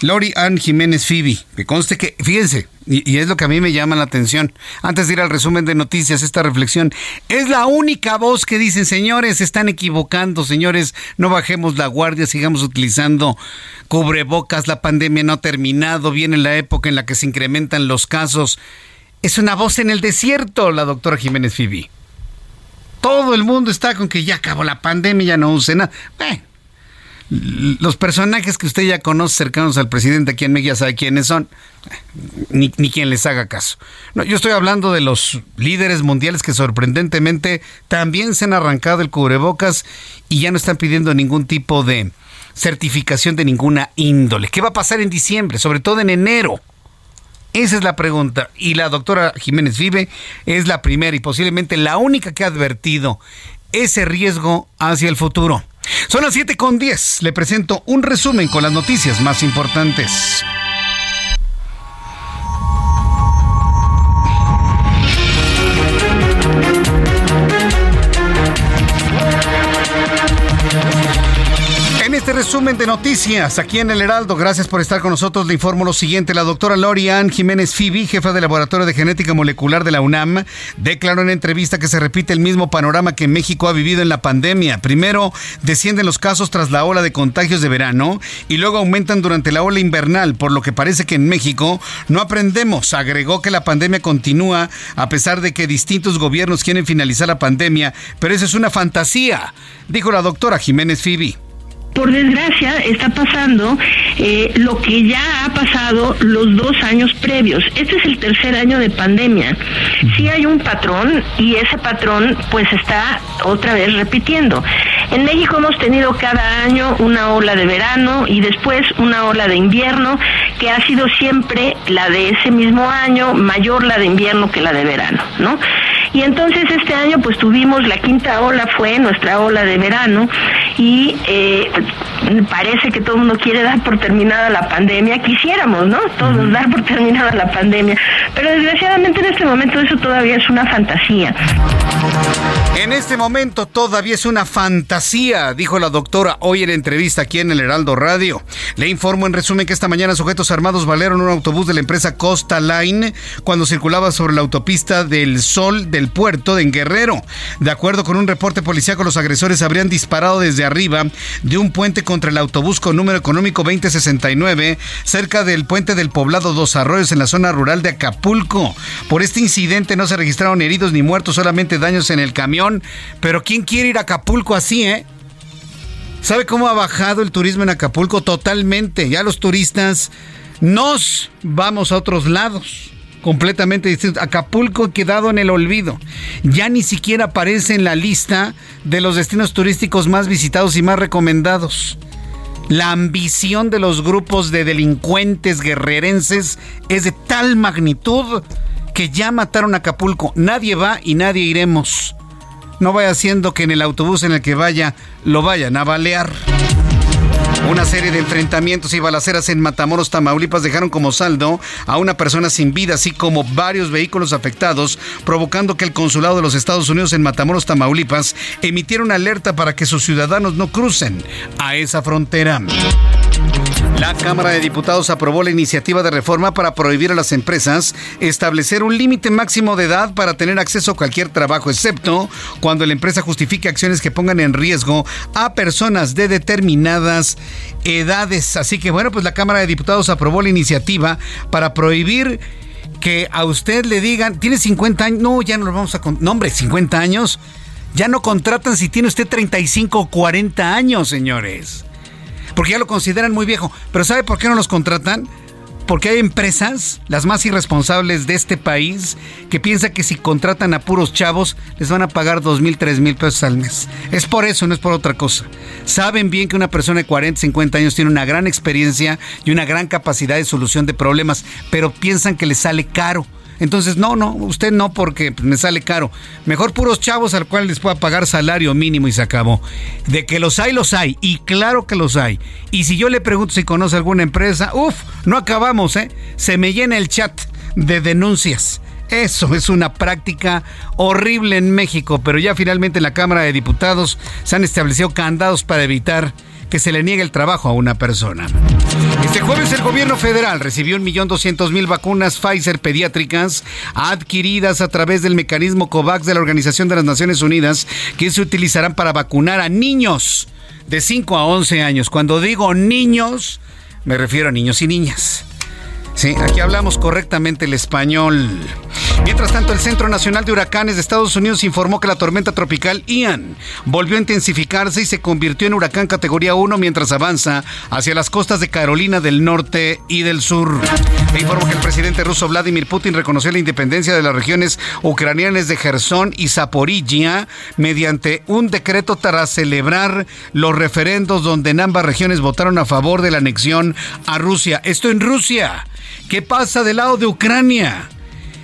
Lori Ann Jiménez Fibi, que conste que, fíjense, y, y, es lo que a mí me llama la atención, antes de ir al resumen de noticias, esta reflexión, es la única voz que dicen, señores, se están equivocando, señores, no bajemos la guardia, sigamos utilizando cubrebocas, la pandemia no ha terminado, viene la época en la que se incrementan los casos. Es una voz en el desierto, la doctora Jiménez Fibi. Todo el mundo está con que ya acabó la pandemia, ya no use nada. Bueno, los personajes que usted ya conoce cercanos al presidente aquí en México ya sabe quiénes son, ni, quien les haga caso. No, yo estoy hablando de los líderes mundiales que sorprendentemente también se han arrancado el cubrebocas y ya no están pidiendo ningún tipo de certificación de ninguna índole. ¿Qué va a pasar en diciembre? Sobre todo en enero. Esa es la pregunta. Y la doctora Jiménez Vive es la primera y posiblemente la única que ha advertido ese riesgo hacia el futuro. Son las 7 con 10. Le presento un resumen con las noticias más importantes. Resumen de noticias aquí en el Heraldo, gracias por estar con nosotros. Le informo lo siguiente. La doctora Lorian Jiménez Fibi, jefa del Laboratorio de Genética Molecular de la UNAM, declaró en entrevista que se repite el mismo panorama que México ha vivido en la pandemia. Primero, descienden los casos tras la ola de contagios de verano y luego aumentan durante la ola invernal, por lo que parece que en México no aprendemos. Agregó que la pandemia continúa a pesar de que distintos gobiernos quieren finalizar la pandemia, pero eso es una fantasía, dijo la doctora Jiménez Fibi por desgracia está pasando eh, lo que ya ha pasado los dos años previos. Este es el tercer año de pandemia. Sí hay un patrón y ese patrón pues está otra vez repitiendo. En México hemos tenido cada año una ola de verano y después una ola de invierno que ha sido siempre la de ese mismo año, mayor la de invierno que la de verano, ¿no? Y entonces este año pues tuvimos la quinta ola fue nuestra ola de verano y eh, parece que todo el mundo quiere dar por terminada la pandemia, quisiéramos, ¿no? Todos dar por terminada la pandemia, pero desgraciadamente en este momento eso todavía es una fantasía. En este momento todavía es una fantasía, dijo la doctora hoy en entrevista aquí en el Heraldo Radio. Le informo en resumen que esta mañana sujetos armados valeron un autobús de la empresa Costa Line cuando circulaba sobre la autopista del Sol del puerto de Guerrero. De acuerdo con un reporte policiaco, los agresores habrían disparado desde arriba de un puente contra el autobús con número económico 2069 cerca del puente del poblado Dos Arroyos en la zona rural de Acapulco. Por este incidente no se registraron heridos ni muertos, solamente daños en el camión pero ¿quién quiere ir a Acapulco así, eh? ¿Sabe cómo ha bajado el turismo en Acapulco? Totalmente. Ya los turistas nos vamos a otros lados. Completamente distintos. Acapulco ha quedado en el olvido. Ya ni siquiera aparece en la lista de los destinos turísticos más visitados y más recomendados. La ambición de los grupos de delincuentes guerrerenses es de tal magnitud que ya mataron a Acapulco. Nadie va y nadie iremos no vaya haciendo que en el autobús en el que vaya lo vayan a balear. Una serie de enfrentamientos y balaceras en Matamoros, Tamaulipas dejaron como saldo a una persona sin vida, así como varios vehículos afectados, provocando que el consulado de los Estados Unidos en Matamoros, Tamaulipas, emitiera una alerta para que sus ciudadanos no crucen a esa frontera. La Cámara de Diputados aprobó la iniciativa de reforma para prohibir a las empresas establecer un límite máximo de edad para tener acceso a cualquier trabajo, excepto cuando la empresa justifique acciones que pongan en riesgo a personas de determinadas edades. Así que bueno, pues la Cámara de Diputados aprobó la iniciativa para prohibir que a usted le digan, tiene 50 años, no, ya no lo vamos a... No, hombre, 50 años. Ya no contratan si tiene usted 35 o 40 años, señores porque ya lo consideran muy viejo. Pero ¿sabe por qué no los contratan? Porque hay empresas, las más irresponsables de este país, que piensan que si contratan a puros chavos, les van a pagar dos mil, tres mil pesos al mes. Es por eso, no es por otra cosa. Saben bien que una persona de 40, 50 años tiene una gran experiencia y una gran capacidad de solución de problemas, pero piensan que les sale caro entonces, no, no, usted no porque me sale caro. Mejor puros chavos al cual les pueda pagar salario mínimo y se acabó. De que los hay, los hay. Y claro que los hay. Y si yo le pregunto si conoce alguna empresa, uff, no acabamos, ¿eh? Se me llena el chat de denuncias. Eso es una práctica horrible en México, pero ya finalmente en la Cámara de Diputados se han establecido candados para evitar que se le niegue el trabajo a una persona. Este jueves el gobierno federal recibió 1.200.000 vacunas Pfizer pediátricas adquiridas a través del mecanismo COVAX de la Organización de las Naciones Unidas que se utilizarán para vacunar a niños de 5 a 11 años. Cuando digo niños, me refiero a niños y niñas. Sí, aquí hablamos correctamente el español. Mientras tanto, el Centro Nacional de Huracanes de Estados Unidos informó que la tormenta tropical Ian volvió a intensificarse y se convirtió en huracán categoría 1 mientras avanza hacia las costas de Carolina del Norte y del Sur. Le informo que el presidente ruso Vladimir Putin reconoció la independencia de las regiones ucranianas de Gerson y Zaporizhia mediante un decreto tras celebrar los referendos donde en ambas regiones votaron a favor de la anexión a Rusia. Esto en Rusia. ¿Qué pasa del lado de Ucrania?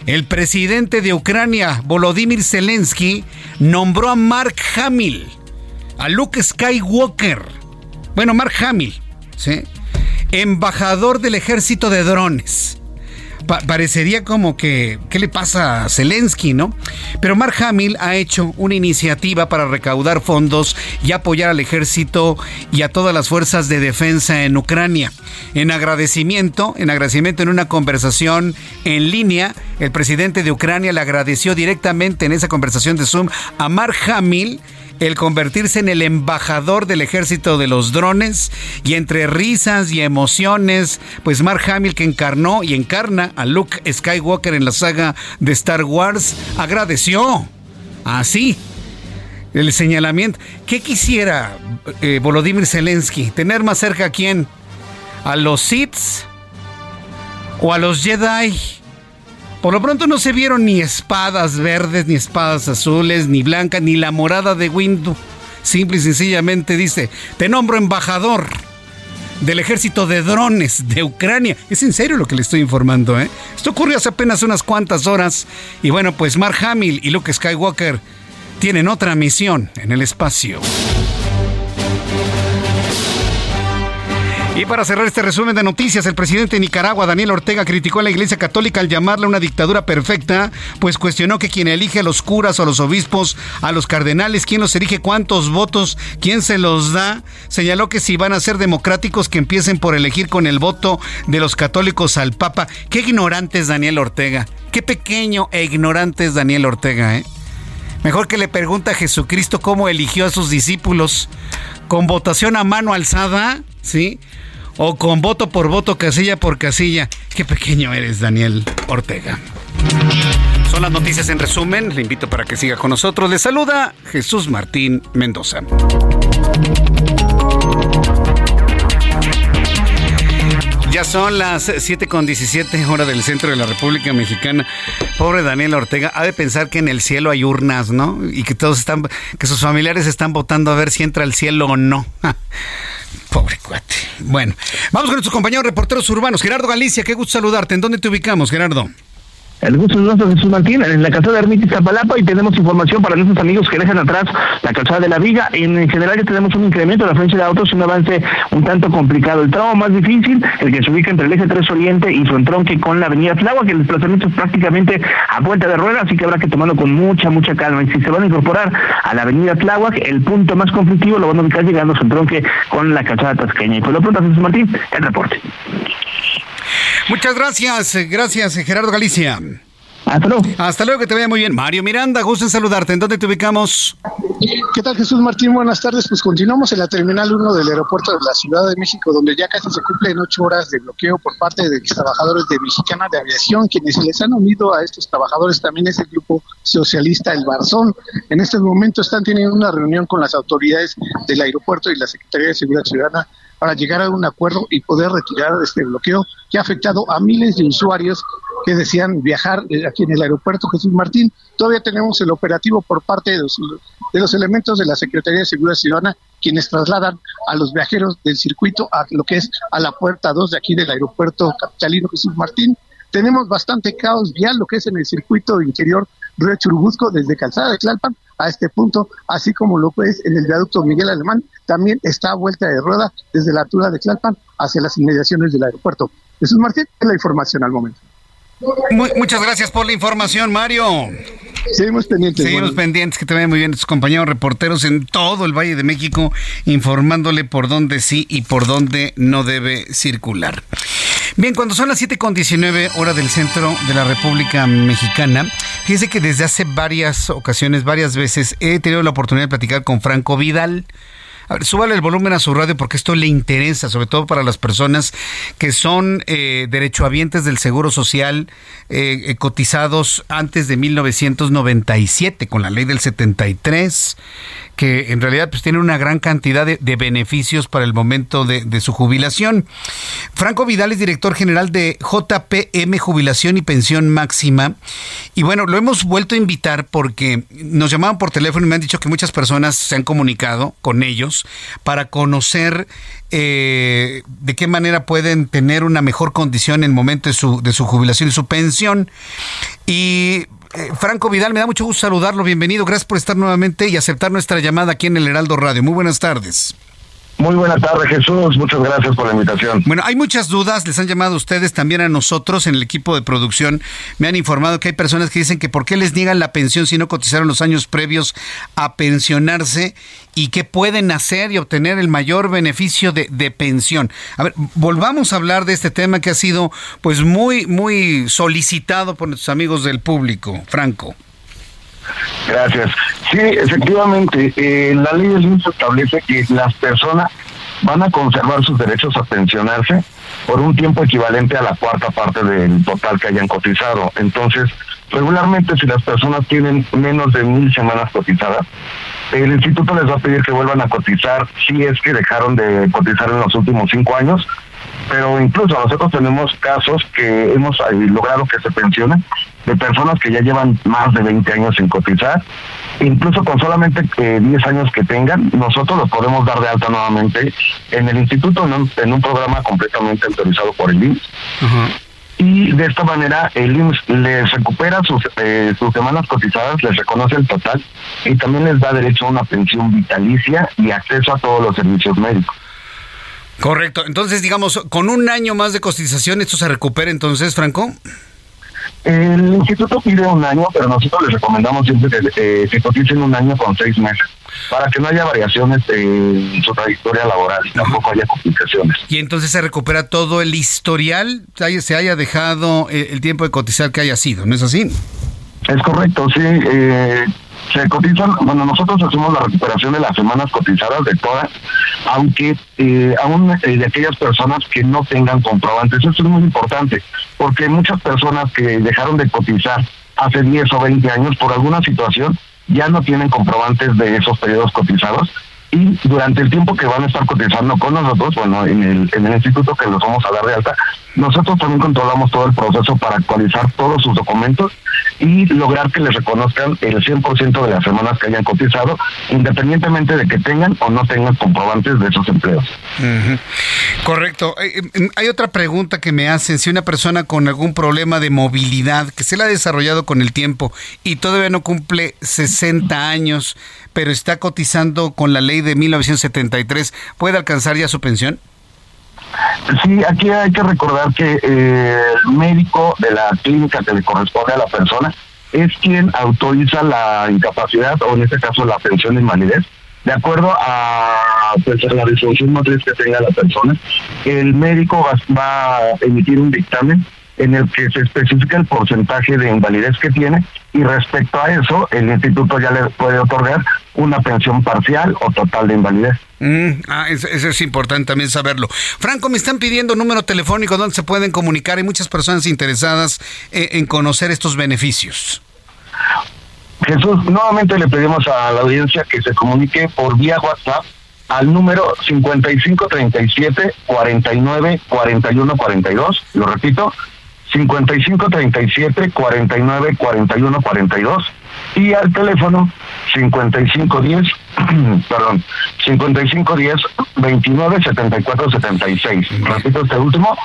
El presidente de Ucrania, Volodymyr Zelensky, nombró a Mark Hamill, a Luke Skywalker, bueno, Mark Hamill, ¿sí? embajador del ejército de drones parecería como que, ¿qué le pasa a Zelensky, no? Pero Mark Hamill ha hecho una iniciativa para recaudar fondos y apoyar al ejército y a todas las fuerzas de defensa en Ucrania. En agradecimiento, en agradecimiento en una conversación en línea, el presidente de Ucrania le agradeció directamente en esa conversación de Zoom a Mark Hamill el convertirse en el embajador del ejército de los drones y entre risas y emociones, pues Mark Hamill que encarnó y encarna a Luke Skywalker en la saga de Star Wars agradeció así el señalamiento. ¿Qué quisiera eh, Volodymyr Zelensky? ¿Tener más cerca a quién? ¿A los Sith o a los Jedi? Por lo pronto no se vieron ni espadas verdes, ni espadas azules, ni blancas, ni la morada de Windu. Simple y sencillamente dice, te nombro embajador del ejército de drones de Ucrania. Es en serio lo que le estoy informando, ¿eh? Esto ocurrió hace apenas unas cuantas horas. Y bueno, pues Mark Hamill y Luke Skywalker tienen otra misión en el espacio. Y para cerrar este resumen de noticias, el presidente de Nicaragua, Daniel Ortega, criticó a la Iglesia Católica al llamarla una dictadura perfecta, pues cuestionó que quien elige a los curas o a los obispos, a los cardenales, quién los elige, cuántos votos, quién se los da. Señaló que si van a ser democráticos, que empiecen por elegir con el voto de los católicos al Papa. Qué ignorante es Daniel Ortega. Qué pequeño e ignorante es Daniel Ortega, ¿eh? Mejor que le pregunte a Jesucristo cómo eligió a sus discípulos. ¿Con votación a mano alzada? ¿Sí? o con voto por voto, casilla por casilla. Qué pequeño eres, Daniel Ortega. Son las noticias en resumen. Le invito para que siga con nosotros. Le saluda Jesús Martín Mendoza. Ya son las 7 con 17 hora del centro de la República Mexicana. Pobre Daniel Ortega, ha de pensar que en el cielo hay urnas, ¿no? Y que todos están, que sus familiares están votando a ver si entra al cielo o no. Pobre cuate. Bueno, vamos con nuestros compañeros reporteros urbanos. Gerardo Galicia, qué gusto saludarte. ¿En dónde te ubicamos, Gerardo? El gusto es nuestro Jesús Martín, en la calzada de Ermitis Zapalapa y tenemos información para nuestros amigos que dejan atrás la calzada de la Viga. En general ya tenemos un incremento de la frecuencia de autos y un avance un tanto complicado. El tramo más difícil, el que se ubica entre el eje 3 Oriente y su entronque con la avenida Tláhuac, que el desplazamiento es prácticamente a vuelta de rueda, así que habrá que tomarlo con mucha, mucha calma. Y si se van a incorporar a la avenida Tláhuac, el punto más conflictivo lo van a ubicar llegando a su entronque con la calzada tasqueña. Y por lo pronto, Jesús Martín, el reporte. Muchas gracias, gracias Gerardo Galicia. Hasta luego. Hasta luego, que te vaya muy bien. Mario Miranda, gusto en saludarte. ¿En dónde te ubicamos? ¿Qué tal Jesús Martín? Buenas tardes. Pues continuamos en la Terminal 1 del aeropuerto de la Ciudad de México, donde ya casi se cumplen ocho horas de bloqueo por parte de los trabajadores de Mexicana de Aviación. Quienes se les han unido a estos trabajadores también es el grupo socialista El Barzón. En este momento están teniendo una reunión con las autoridades del aeropuerto y la Secretaría de Seguridad Ciudadana para llegar a un acuerdo y poder retirar este bloqueo que ha afectado a miles de usuarios que desean viajar eh, aquí en el aeropuerto Jesús Martín. Todavía tenemos el operativo por parte de los, elementos de la Secretaría de Seguridad Ciudadana, quienes trasladan a los viajeros del circuito a lo que es a la puerta 2 de aquí del aeropuerto capitalino Jesús Martín. Tenemos bastante caos vial, lo que es en el circuito interior Río Churubusco, desde Calzada de Tlalpan a este punto, así como lo es en el viaducto Miguel Alemán, también está a vuelta de rueda desde la altura de Tlalpan hacia las inmediaciones del aeropuerto. Jesús Martín, es la información al momento muchas gracias por la información, Mario. Seguimos pendientes. Seguimos pendientes, que te vayan muy bien tus compañeros reporteros en todo el Valle de México, informándole por dónde sí y por dónde no debe circular. Bien, cuando son las 7.19 hora del centro de la República Mexicana, fíjese que desde hace varias ocasiones, varias veces, he tenido la oportunidad de platicar con Franco Vidal. A ver, súbale el volumen a su radio porque esto le interesa, sobre todo para las personas que son eh, derechohabientes del Seguro Social eh, eh, cotizados antes de 1997 con la ley del 73 que en realidad pues tiene una gran cantidad de, beneficios para el momento de, su jubilación. Franco Vidal es director general de JPM Jubilación y Pensión Máxima. Y bueno, lo hemos vuelto a invitar porque nos llamaban por teléfono y me han dicho que muchas personas se han comunicado con ellos para conocer eh, de qué manera pueden tener una mejor condición en el momento de su, de su jubilación y su pensión. Y eh, Franco Vidal, me da mucho gusto saludarlo. Bienvenido. Gracias por estar nuevamente y aceptar nuestra llamada aquí en el Heraldo Radio. Muy buenas tardes. Muy buenas tardes, Jesús. Muchas gracias por la invitación. Bueno, hay muchas dudas. Les han llamado ustedes también a nosotros en el equipo de producción. Me han informado que hay personas que dicen que por qué les niegan la pensión si no cotizaron los años previos a pensionarse y qué pueden hacer y obtener el mayor beneficio de, de pensión. A ver, volvamos a hablar de este tema que ha sido pues muy, muy solicitado por nuestros amigos del público. Franco. Gracias. Sí, efectivamente, eh, la ley del IMSS establece que las personas van a conservar sus derechos a pensionarse por un tiempo equivalente a la cuarta parte del total que hayan cotizado. Entonces, regularmente si las personas tienen menos de mil semanas cotizadas, el instituto les va a pedir que vuelvan a cotizar si es que dejaron de cotizar en los últimos cinco años pero incluso nosotros tenemos casos que hemos eh, logrado que se pensionen de personas que ya llevan más de 20 años sin cotizar, incluso con solamente 10 eh, años que tengan, nosotros los podemos dar de alta nuevamente en el instituto, en un, programa completamente autorizado por el IMSS. Y de esta manera el IMSS les recupera sus, eh, sus semanas cotizadas, les reconoce el total y también les da derecho a una pensión vitalicia y acceso a todos los servicios médicos. Correcto. Entonces, digamos, con un año más de cotización, ¿esto se recupera entonces, Franco? El instituto pide un año, pero nosotros les recomendamos siempre que eh, se coticen un año con seis meses para que no haya variaciones en su trayectoria laboral y tampoco haya complicaciones. Y entonces se recupera todo el historial, se haya dejado eh, el tiempo de cotizar que haya sido, ¿no es así? Es correcto, sí. Eh, se cotizan, bueno, nosotros hacemos la recuperación de las semanas cotizadas de todas, aunque eh, aún eh, de aquellas personas que no tengan comprobantes. Eso es muy importante, porque muchas personas que dejaron de cotizar hace 10 o 20 años por alguna situación ya no tienen comprobantes de esos periodos cotizados y durante el tiempo que van a estar cotizando con nosotros, bueno, en el, en el instituto que los vamos a dar de alta, nosotros también controlamos todo el proceso para actualizar todos sus documentos y lograr que les reconozcan el 100% de las semanas que hayan cotizado, independientemente de que tengan o no tengan comprobantes de esos empleos. Correcto. Hay otra pregunta que me hacen. Si una persona con algún problema de movilidad que se le ha desarrollado con el tiempo y todavía no cumple 60 años, pero está cotizando con la ley de 1973, ¿puede alcanzar ya su pensión? Sí, aquí hay que recordar que eh, el médico de la clínica que le corresponde a la persona es quien autoriza la incapacidad o en este caso la pensión de invalidez de acuerdo a pues, la disfunción motriz que tenga la persona. El médico va a emitir un dictamen en el que se especifica el porcentaje de invalidez que tiene y respecto a eso el instituto ya le puede otorgar una pensión parcial o total de invalidez. Mm, ah, eso, es importante también saberlo. Franco, me están pidiendo número telefónico donde se pueden comunicar. Hay muchas personas interesadas eh, en conocer estos beneficios. Jesús, nuevamente le pedimos a la audiencia que se comunique por vía WhatsApp al número 5537 49 41 42. Lo repito, 5537 49 41 42 y al teléfono 5510 perdón 5510 29 74 76 repito este último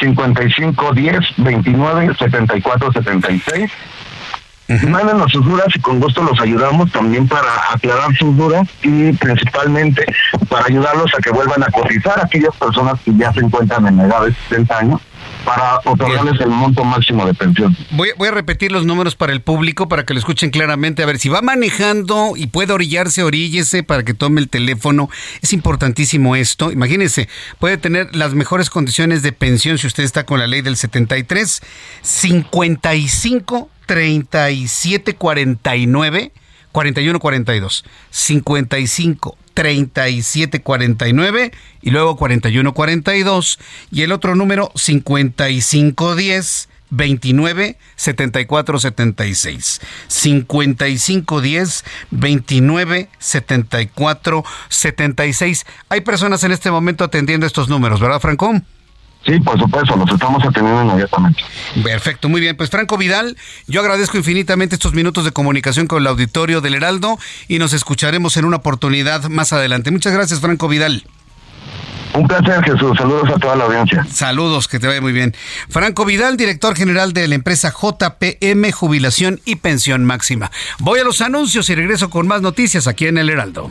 5510 29 74 76 Mándenos sus dudas y con gusto los ayudamos también para aclarar sus dudas y principalmente para ayudarlos a que vuelvan a cotizar a aquellas personas que ya se encuentran en edad de 70 años para otorgarles el monto máximo de pensión. Voy, voy, a repetir los números para el público para que lo escuchen claramente. A ver, si va manejando y puede orillarse, oríllese para que tome el teléfono. Es importantísimo esto. Imagínense, puede tener las mejores condiciones de pensión si usted está con la ley del 73. 55 37 49 41 42 55 37 49 y luego 41 42 y el otro número 55 10 29 74 76 55 10 29 74 76 hay personas en este momento atendiendo estos números verdad Franco Sí, por supuesto, los estamos atendiendo inmediatamente. Perfecto, muy bien. Pues Franco Vidal, yo agradezco infinitamente estos minutos de comunicación con el auditorio del Heraldo y nos escucharemos en una oportunidad más adelante. Muchas gracias, Franco Vidal. Un placer, Jesús. Saludos a toda la audiencia. Saludos, que te vaya muy bien. Franco Vidal, director general de la empresa JPM Jubilación y Pensión Máxima. Voy a los anuncios y regreso con más noticias aquí en el Heraldo.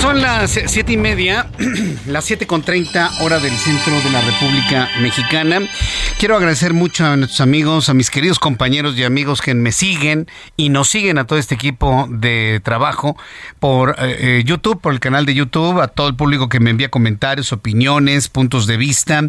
Son las siete y media, las siete con treinta hora del centro de la República Mexicana. Quiero agradecer mucho a nuestros amigos, a mis queridos compañeros y amigos que me siguen y nos siguen a todo este equipo de trabajo por eh, eh, YouTube, por el canal de YouTube, a todo el público que me envía comentarios, opiniones, puntos de vista.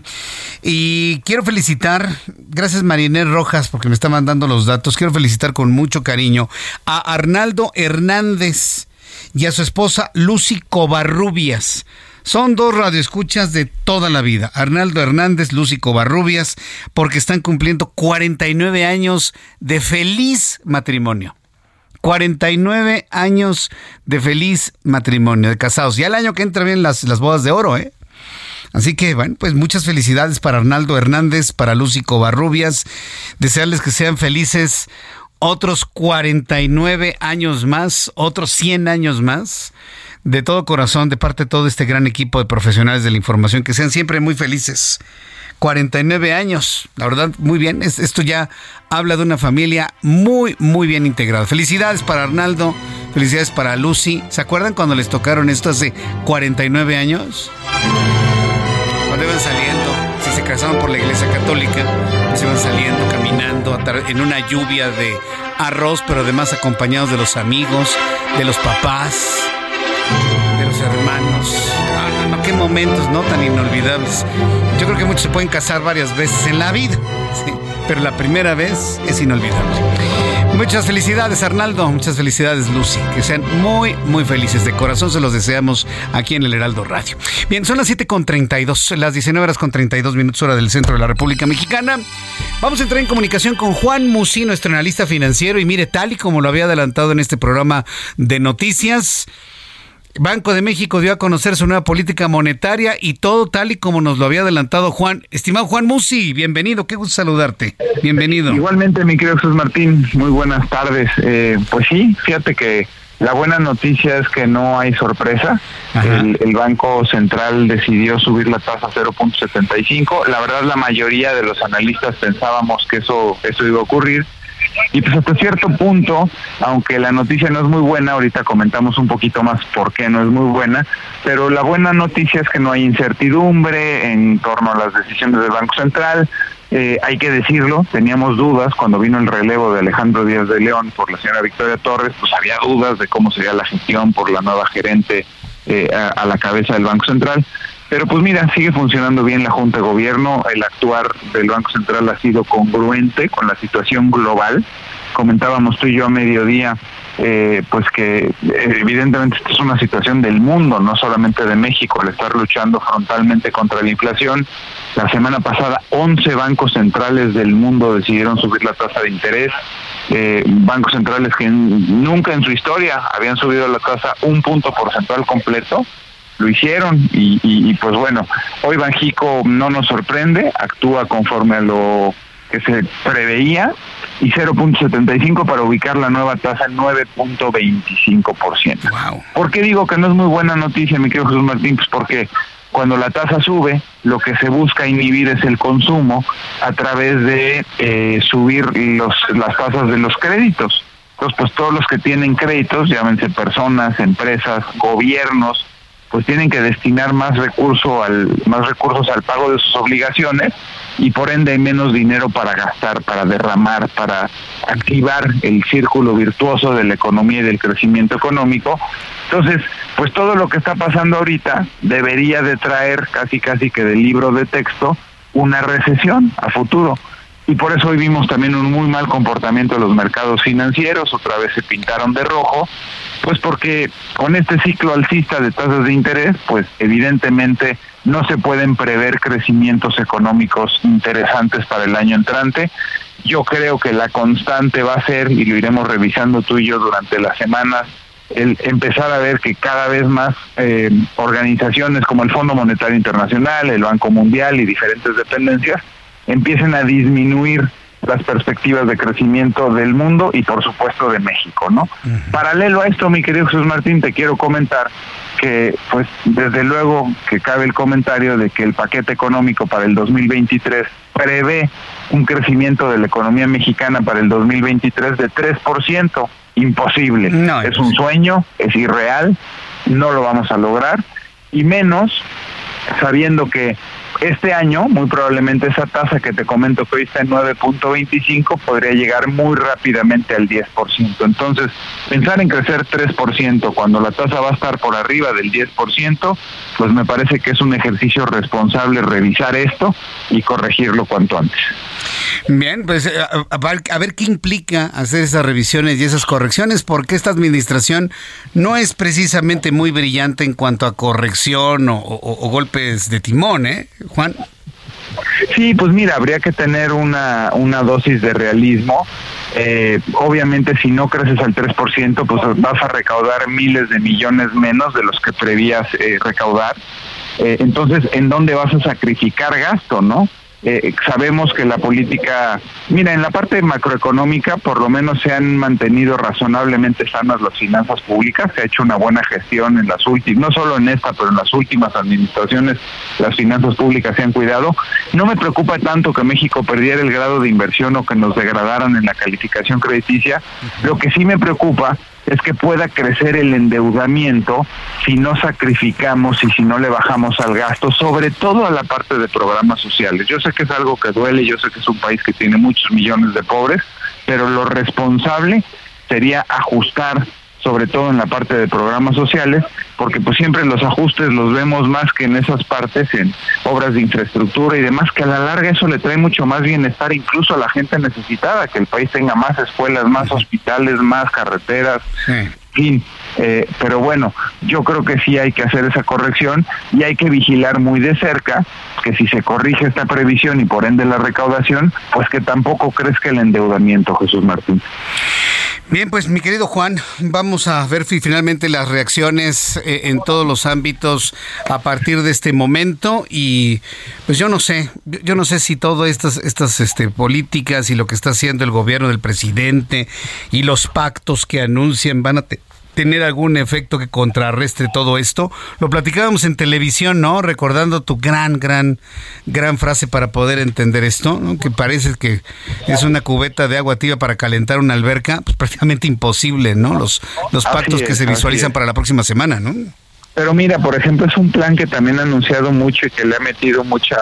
Y quiero felicitar, gracias Marinel Rojas porque me está mandando los datos, quiero felicitar con mucho cariño a Arnaldo Hernández y a su esposa Lucy Covarrubias. Son dos radioescuchas de toda la vida, Arnaldo Hernández, Lucy Covarrubias, porque están cumpliendo 49 años de feliz matrimonio. 49 años de feliz matrimonio, de casados. Ya el año que entra bien las, las bodas de oro, ¿eh? Así que, bueno, pues muchas felicidades para Arnaldo Hernández, para Lucy Covarrubias. Desearles que sean felices otros 49 años más, otros 100 años más. De todo corazón, de parte de todo este gran equipo de profesionales de la información, que sean siempre muy felices. 49 años, la verdad, muy bien. Esto ya habla de una familia muy, muy bien integrada. Felicidades para Arnaldo, felicidades para Lucy. ¿Se acuerdan cuando les tocaron esto hace 49 años? Cuando iban saliendo, si se casaron por la iglesia católica, se iban saliendo, caminando en una lluvia de arroz, pero además acompañados de los amigos, de los papás, de los hermanos. Ah, no, qué momentos, ¿no? Tan inolvidables. Yo creo que muchos se pueden casar varias veces en la vida, pero la primera vez es inolvidable. Muchas felicidades, Arnaldo. Muchas felicidades, Lucy. Que sean muy, muy felices. De corazón se los deseamos aquí en el Heraldo Radio. Bien, son las 7 con 32, las 19 horas con 32 minutos, hora del centro de la República Mexicana. Vamos a entrar en comunicación con Juan Musi, nuestro analista financiero. Y mire, tal y como lo había adelantado en este programa de noticias. Banco de México dio a conocer su nueva política monetaria y todo tal y como nos lo había adelantado Juan. Estimado Juan Musi, bienvenido, qué gusto saludarte. Bienvenido. Igualmente, mi querido Jesús Martín, muy buenas tardes. Eh, pues sí, fíjate que la buena noticia es que no hay sorpresa. El, el, Banco Central decidió subir la tasa a 0.75. La verdad, la mayoría de los analistas pensábamos que eso, eso iba a ocurrir. Y pues hasta cierto punto, aunque la noticia no es muy buena, ahorita comentamos un poquito más por qué no es muy buena, pero la buena noticia es que no hay incertidumbre en torno a las decisiones del Banco Central. Eh, hay que decirlo, teníamos dudas cuando vino el relevo de Alejandro Díaz de León por la señora Victoria Torres, pues había dudas de cómo sería la gestión por la nueva gerente eh, a, a la cabeza del Banco Central. Pero pues mira, sigue funcionando bien la Junta de Gobierno, el actuar del Banco Central ha sido congruente con la situación global. Comentábamos tú y yo a mediodía, eh, pues que evidentemente esta es una situación del mundo, no solamente de México, al estar luchando frontalmente contra la inflación. La semana pasada 11 bancos centrales del mundo decidieron subir la tasa de interés. Eh, bancos centrales que nunca en su historia habían subido la tasa un punto porcentual completo lo hicieron y, y, pues bueno, hoy Banjico no nos sorprende, actúa conforme a lo que se preveía y 0.75 para ubicar la nueva tasa en 9.25%. Wow. ¿Por qué digo que no es muy buena noticia, mi querido Jesús Martín? Pues porque cuando la tasa sube, lo que se busca inhibir es el consumo a través de eh, subir los, las tasas de los créditos. Entonces, pues todos los que tienen créditos, llámense personas, empresas, gobiernos, pues tienen que destinar más recurso al más recursos al pago de sus obligaciones y por ende hay menos dinero para gastar, para derramar, para activar el círculo virtuoso de la economía y del crecimiento económico. Entonces, pues todo lo que está pasando ahorita debería de traer casi casi que del libro de texto una recesión a futuro. Y por eso hoy vimos también un muy mal comportamiento de los mercados financieros, otra vez se pintaron de rojo, pues porque con este ciclo alcista de tasas de interés, pues evidentemente no se pueden prever crecimientos económicos interesantes para el año entrante. Yo creo que la constante va a ser, y lo iremos revisando tú y yo durante las semanas, el empezar a ver que cada vez más eh, organizaciones como el Fondo Monetario Internacional, el Banco Mundial y diferentes dependencias empiecen a disminuir las perspectivas de crecimiento del mundo y por supuesto de México, ¿no? Paralelo a esto, mi querido Jesús Martín, te quiero comentar que pues desde luego que cabe el comentario de que el paquete económico para el 2023 prevé un crecimiento de la economía mexicana para el 2023 de 3%, imposible. es un sueño, es irreal no lo vamos a lograr, y menos sabiendo que este año, muy probablemente esa tasa que te comento que hoy está en 9.25 podría llegar muy rápidamente al 10%. Entonces, pensar en crecer 3% cuando la tasa va a estar por arriba del 10%, pues me parece que es un ejercicio responsable revisar esto y corregirlo cuanto antes. Bien, pues eh, a, ver qué implica hacer esas revisiones y esas correcciones, porque esta administración no es precisamente muy brillante en cuanto a corrección o, o golpes de timón, ¿eh? Juan. Sí, pues mira, habría que tener una, una dosis de realismo. Eh, obviamente si no creces al 3%, pues vas a recaudar miles de millones menos de los que prevías eh, recaudar. Eh, entonces, ¿en dónde vas a sacrificar gasto, no? Eh, sabemos que la política, mira, en la parte macroeconómica por lo menos se han mantenido razonablemente sanas las finanzas públicas, se ha hecho una buena gestión en las últimas, no solo en esta, pero en las últimas administraciones las finanzas públicas se han cuidado. No me preocupa tanto que México perdiera el grado de inversión o que nos degradaran en la calificación crediticia, lo que sí me preocupa es que pueda crecer el endeudamiento si no sacrificamos y si no le bajamos al gasto, sobre todo a la parte de programas sociales. Yo sé que es algo que duele, yo sé que es un país que tiene muchos millones de pobres, pero lo responsable sería ajustar sobre todo en la parte de programas sociales, porque pues siempre los ajustes los vemos más que en esas partes, en obras de infraestructura y demás, que a la larga eso le trae mucho más bienestar incluso a la gente necesitada, que el país tenga más escuelas, más hospitales, más carreteras, en Eh, pero bueno, yo creo que sí hay que hacer esa corrección y hay que vigilar muy de cerca que si se corrige esta previsión y por ende la recaudación, pues que tampoco crezca el endeudamiento, Jesús Martín. Bien, pues mi querido Juan, vamos a ver finalmente las reacciones eh, en todos los ámbitos a partir de este momento y pues yo no sé, yo no sé si todas estas estas este, políticas y lo que está haciendo el gobierno del presidente y los pactos que anuncian van a tener algún efecto que contrarreste todo esto. Lo platicábamos en televisión, ¿no? Recordando tu gran, gran, gran frase para poder entender esto, ¿no? que parece que es una cubeta de agua tibia para calentar una alberca, pues prácticamente imposible, ¿no? Los, los pactos que se visualizan para la próxima semana, ¿no? Pero mira, por ejemplo, es un plan que también ha anunciado mucho y que le ha metido mucha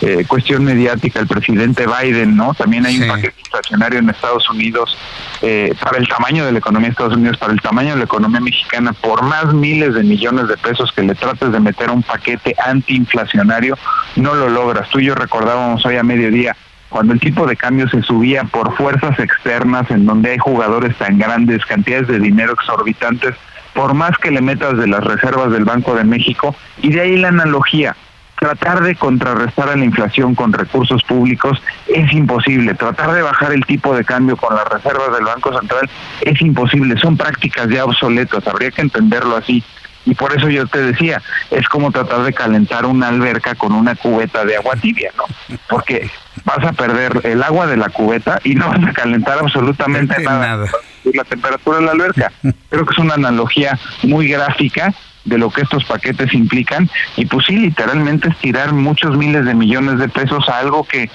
eh, cuestión mediática al presidente Biden, ¿no? También hay un paquete inflacionario en Estados Unidos eh, para el tamaño de la economía de Estados Unidos, para el tamaño de la economía mexicana, por más miles de millones de pesos que le trates de meter a un paquete antiinflacionario, no lo logras. Tú y yo recordábamos hoy a mediodía cuando el tipo de cambio se subía por fuerzas externas en donde hay jugadores tan grandes, cantidades de dinero exorbitantes, por más que le metas de las reservas del Banco de México, y de ahí la analogía. Tratar de contrarrestar a la inflación con recursos públicos es imposible. Tratar de bajar el tipo de cambio con las reservas del Banco Central es imposible. Son prácticas ya obsoletas. Habría que entenderlo así. Y por eso yo te decía, es como tratar de calentar una alberca con una cubeta de agua tibia, ¿no? Porque vas a perder el agua de la cubeta y no vas a calentar absolutamente nada. La temperatura de la alberca. Creo que es una analogía muy gráfica de lo que estos paquetes implican y pues sí, literalmente es tirar muchos miles de millones de pesos a algo que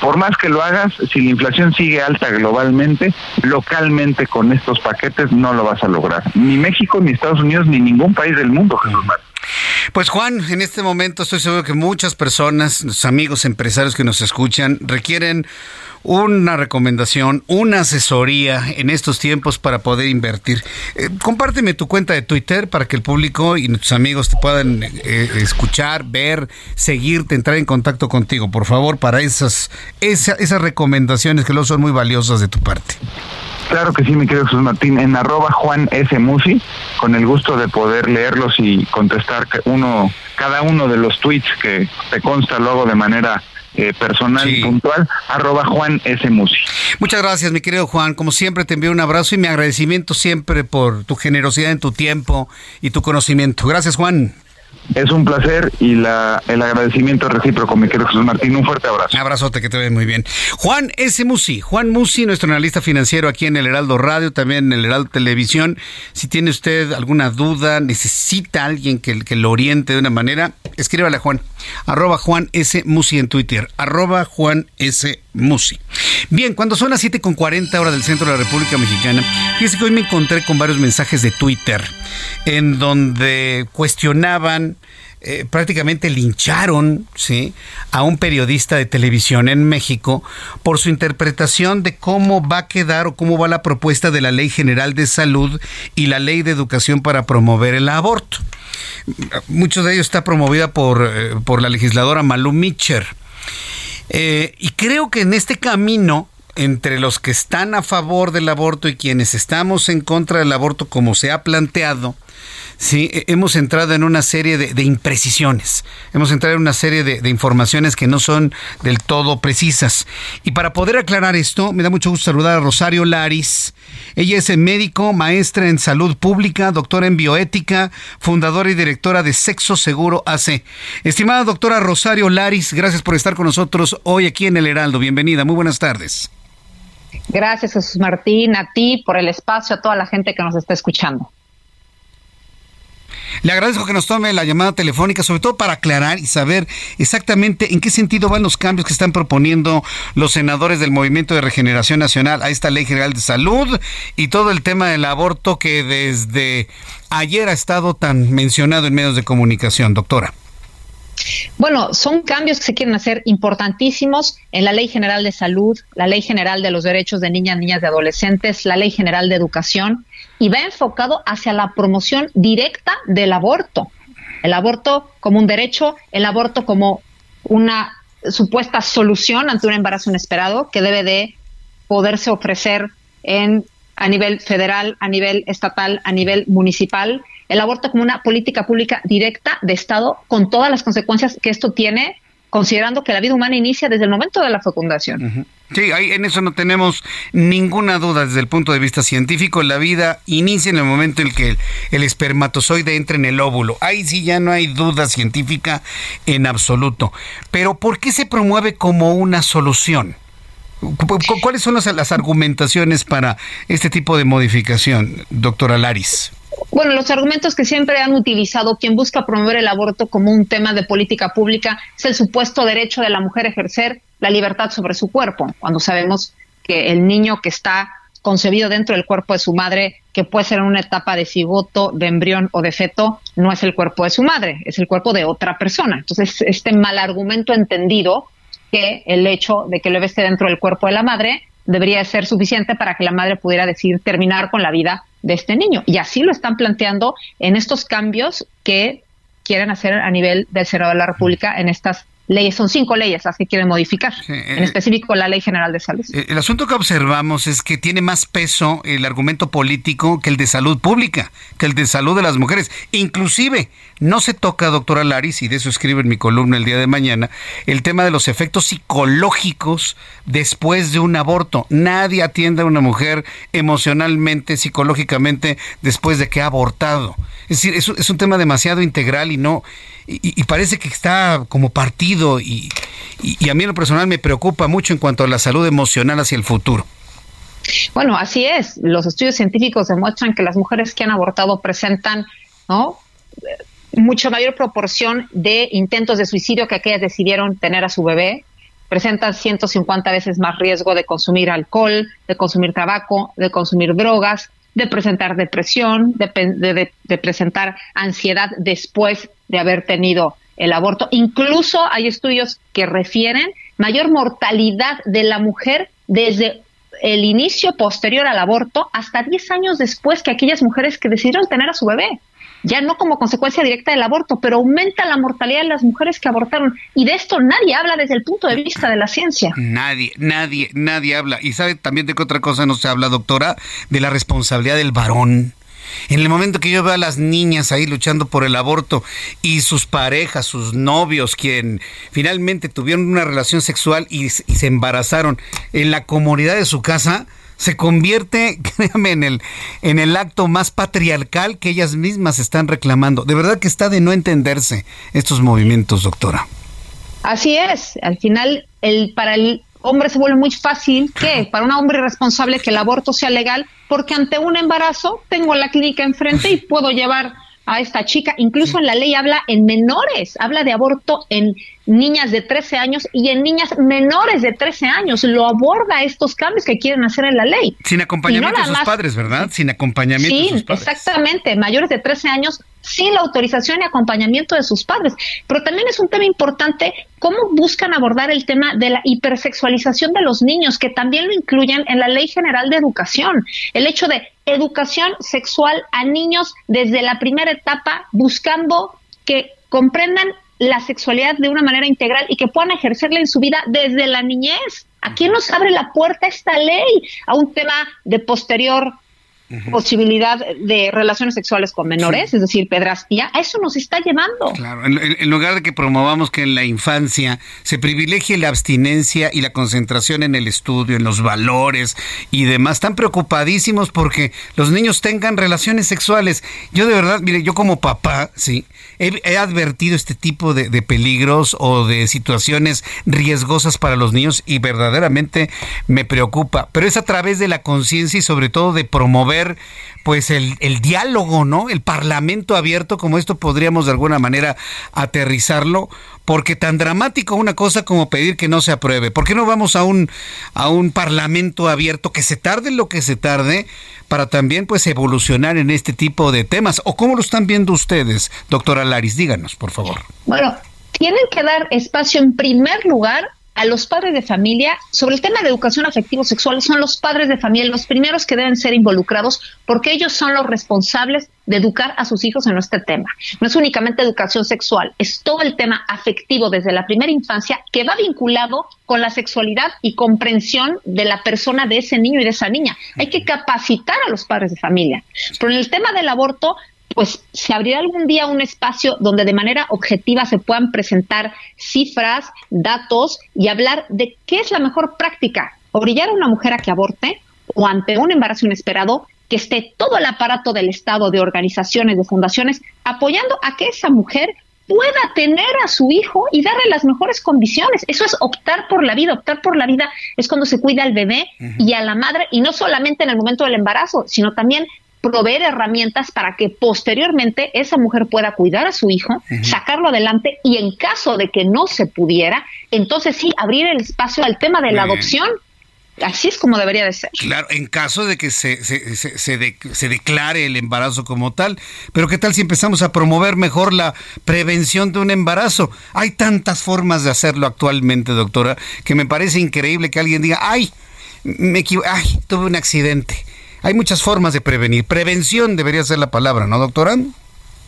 por más que lo hagas, si la inflación sigue alta globalmente, localmente con estos paquetes no lo vas a lograr. Ni México, ni Estados Unidos, ni ningún país del mundo, Jesús Pues Juan, en este momento estoy seguro que muchas personas, amigos empresarios que nos escuchan, requieren una recomendación, una asesoría en estos tiempos para poder invertir. Eh, compárteme tu cuenta de Twitter para que el público y nuestros amigos te puedan eh, escuchar, ver, seguirte, entrar en contacto contigo, por favor, para esas, esas recomendaciones que luego son muy valiosas de tu parte. Claro que sí, mi querido Jesús Martín, en arroba Juan S. Musi, con el gusto de poder leerlos y contestar uno, cada uno de los tweets que te consta luego de manera eh, personal y puntual, arroba Juan S. Musi. Muchas gracias, mi querido Juan. Como siempre, te envío un abrazo y mi agradecimiento siempre por tu generosidad en tu tiempo y tu conocimiento. Gracias, Juan. Es un placer y la, el agradecimiento recíproco, mi querido Jesús Martín. Un fuerte abrazo. Un abrazote, que te ve muy bien. Juan S. Musi, Juan Musi, nuestro analista financiero aquí en el Heraldo Radio, también en el Heraldo Televisión. Si tiene usted alguna duda, necesita alguien que, lo oriente de una manera, escríbale a Juan. Arroba Juan S. Musi en Twitter. Arroba Juan S. Musi. Bien, cuando son las 7.40 horas del centro de la República Mexicana, fíjese que hoy me encontré con varios mensajes de Twitter en donde cuestionaban eh, prácticamente lincharon ¿sí? a un periodista de televisión en México por su interpretación de cómo va a quedar o cómo va la propuesta de la Ley General de Salud y la Ley de Educación para promover el aborto. Muchos de ellos está promovida por, eh, por la legisladora Malu Mitcher. Eh, y creo que en este camino entre los que están a favor del aborto y quienes estamos en contra del aborto como se ha planteado, Sí, hemos entrado en una serie de, imprecisiones, hemos entrado en una serie de, informaciones que no son del todo precisas. Y para poder aclarar esto, me da mucho gusto saludar a Rosario Laris. Ella es médico, maestra en salud pública, doctora en bioética, fundadora y directora de Sexo Seguro AC. Estimada doctora Rosario Laris, gracias por estar con nosotros hoy aquí en El Heraldo. Bienvenida, muy buenas tardes. Gracias Jesús Martín, a ti por el espacio, a toda la gente que nos está escuchando. Le agradezco que nos tome la llamada telefónica, sobre todo para aclarar y saber exactamente en qué sentido van los cambios que están proponiendo los senadores del Movimiento de Regeneración Nacional a esta Ley General de Salud y todo el tema del aborto que desde ayer ha estado tan mencionado en medios de comunicación, doctora. Bueno, son cambios que se quieren hacer importantísimos en la Ley General de Salud, la Ley General de los Derechos de Niñas, Niñas y Adolescentes, la Ley General de Educación, y va enfocado hacia la promoción directa del aborto. El aborto como un derecho, el aborto como una supuesta solución ante un embarazo inesperado que debe de poderse ofrecer en a nivel federal, a nivel estatal, a nivel municipal el aborto como una política pública directa de Estado con todas las consecuencias que esto tiene, considerando que la vida humana inicia desde el momento de la fecundación. Sí, ahí, en eso no tenemos ninguna duda desde el punto de vista científico. La vida inicia en el momento en que el, espermatozoide entra en el óvulo. Ahí sí ya no hay duda científica en absoluto. Pero ¿por qué se promueve como una solución? ¿Cuáles son las, las argumentaciones para este tipo de modificación, doctora Laris? Bueno, los argumentos que siempre han utilizado quien busca promover el aborto como un tema de política pública es el supuesto derecho de la mujer a ejercer la libertad sobre su cuerpo, cuando sabemos que el niño que está concebido dentro del cuerpo de su madre, que puede ser en una etapa de cigoto, de embrión o de feto, no es el cuerpo de su madre, es el cuerpo de otra persona. Entonces, este mal argumento entendido que el hecho de que el bebé esté dentro del cuerpo de la madre debería ser suficiente para que la madre pudiera decir terminar con la vida de este niño. Y así lo están planteando en estos cambios que quieren hacer a nivel del Senado de la República en estas leyes, son cinco leyes las que quieren modificar, en eh, específico la Ley General de Salud. Eh, el asunto que observamos es que tiene más peso el argumento político que el de salud pública, que el de salud de las mujeres. Inclusive, no se toca, doctora Laris, y de eso escribe en mi columna el día de mañana, el tema de los efectos psicológicos después de un aborto. Nadie atiende a una mujer emocionalmente, psicológicamente, después de que ha abortado. Es decir, es, es un tema demasiado integral y no y, parece que está como partido y, y, a mí en lo personal me preocupa mucho en cuanto a la salud emocional hacia el futuro. Bueno, así es. Los estudios científicos demuestran que las mujeres que han abortado presentan, ¿no? mucha mayor proporción de intentos de suicidio que aquellas decidieron tener a su bebé, presentan 150 veces más riesgo de consumir alcohol, de consumir tabaco, de consumir drogas, de presentar depresión, de, de, presentar ansiedad después de haber tenido el aborto. Incluso hay estudios que refieren mayor mortalidad de la mujer desde el inicio posterior al aborto hasta 10 años después que aquellas mujeres que decidieron tener a su bebé ya no como consecuencia directa del aborto, pero aumenta la mortalidad de las mujeres que abortaron. Y de esto nadie habla desde el punto de vista de la ciencia. Nadie, nadie, nadie habla. Y sabe también de qué otra cosa no se habla, doctora, de la responsabilidad del varón. En el momento que yo veo a las niñas ahí luchando por el aborto y sus parejas, sus novios, quien finalmente tuvieron una relación sexual y, se embarazaron en la comunidad de su casa, se convierte, créame, en el, en el acto más patriarcal que ellas mismas están reclamando. De verdad que está de no entenderse estos movimientos, doctora. Así es, al final el para el hombre se vuelve muy fácil que para un hombre responsable que el aborto sea legal, porque ante un embarazo tengo la clínica enfrente y puedo llevar a esta chica. Incluso en la ley habla en menores, habla de aborto en niñas de 13 años y en niñas menores de 13 años. Lo aborda estos cambios que quieren hacer en la ley. Sin acompañamiento de sus padres, ¿verdad? Sin acompañamiento sí, de sus padres. exactamente. Mayores de 13 años sin la autorización y acompañamiento de sus padres. Pero también es un tema importante cómo buscan abordar el tema de la hipersexualización de los niños, que también lo incluyen en la Ley General de Educación. El hecho de educación sexual a niños desde la primera etapa, buscando que comprendan la sexualidad de una manera integral y que puedan ejercerla en su vida desde la niñez. ¿A quién nos abre la puerta esta ley? A un tema de posterior posibilidad de relaciones sexuales con menores, es decir, pedrastía, a eso nos está llevando. Claro, en, en, lugar de que promovamos que en la infancia se privilegie la abstinencia y la concentración en el estudio, en los valores y demás, están preocupadísimos porque los niños tengan relaciones sexuales. Yo de verdad, mire, yo como papá, sí, he, he advertido este tipo de, de peligros o de situaciones riesgosas para los niños y verdaderamente me preocupa, pero es a través de la conciencia y sobre todo de promover pues el, el, diálogo, ¿no? El parlamento abierto, como esto podríamos de alguna manera aterrizarlo, porque tan dramático una cosa como pedir que no se apruebe. ¿Por qué no vamos a un, a un parlamento abierto que se tarde lo que se tarde para también pues evolucionar en este tipo de temas? ¿O cómo lo están viendo ustedes, doctora Laris? Díganos, por favor. Bueno, tienen que dar espacio en primer lugar a los padres de familia sobre el tema de educación afectivo sexual son los padres de familia los primeros que deben ser involucrados porque ellos son los responsables de educar a sus hijos en este tema. No es únicamente educación sexual, es todo el tema afectivo desde la primera infancia que va vinculado con la sexualidad y comprensión de la persona de ese niño y de esa niña. Hay que capacitar a los padres de familia. Pero en el tema del aborto, pues se abrirá algún día un espacio donde de manera objetiva se puedan presentar cifras, datos y hablar de qué es la mejor práctica, orillar a una mujer a que aborte o ante un embarazo inesperado que esté todo el aparato del Estado, de organizaciones, de fundaciones, apoyando a que esa mujer pueda tener a su hijo y darle las mejores condiciones. Eso es optar por la vida. Optar por la vida es cuando se cuida al bebé uh -huh. y a la madre, y no solamente en el momento del embarazo, sino también proveer herramientas para que posteriormente esa mujer pueda cuidar a su hijo, uh -huh. sacarlo adelante y en caso de que no se pudiera, entonces sí abrir el espacio al tema de la Bien. adopción. Así es como debería de ser. Claro, en caso de que se, se, se, se, de, se declare el embarazo como tal. Pero ¿qué tal si empezamos a promover mejor la prevención de un embarazo? Hay tantas formas de hacerlo actualmente, doctora, que me parece increíble que alguien diga, ay, me ay, tuve un accidente. Hay muchas formas de prevenir. Prevención debería ser la palabra, ¿no, doctora?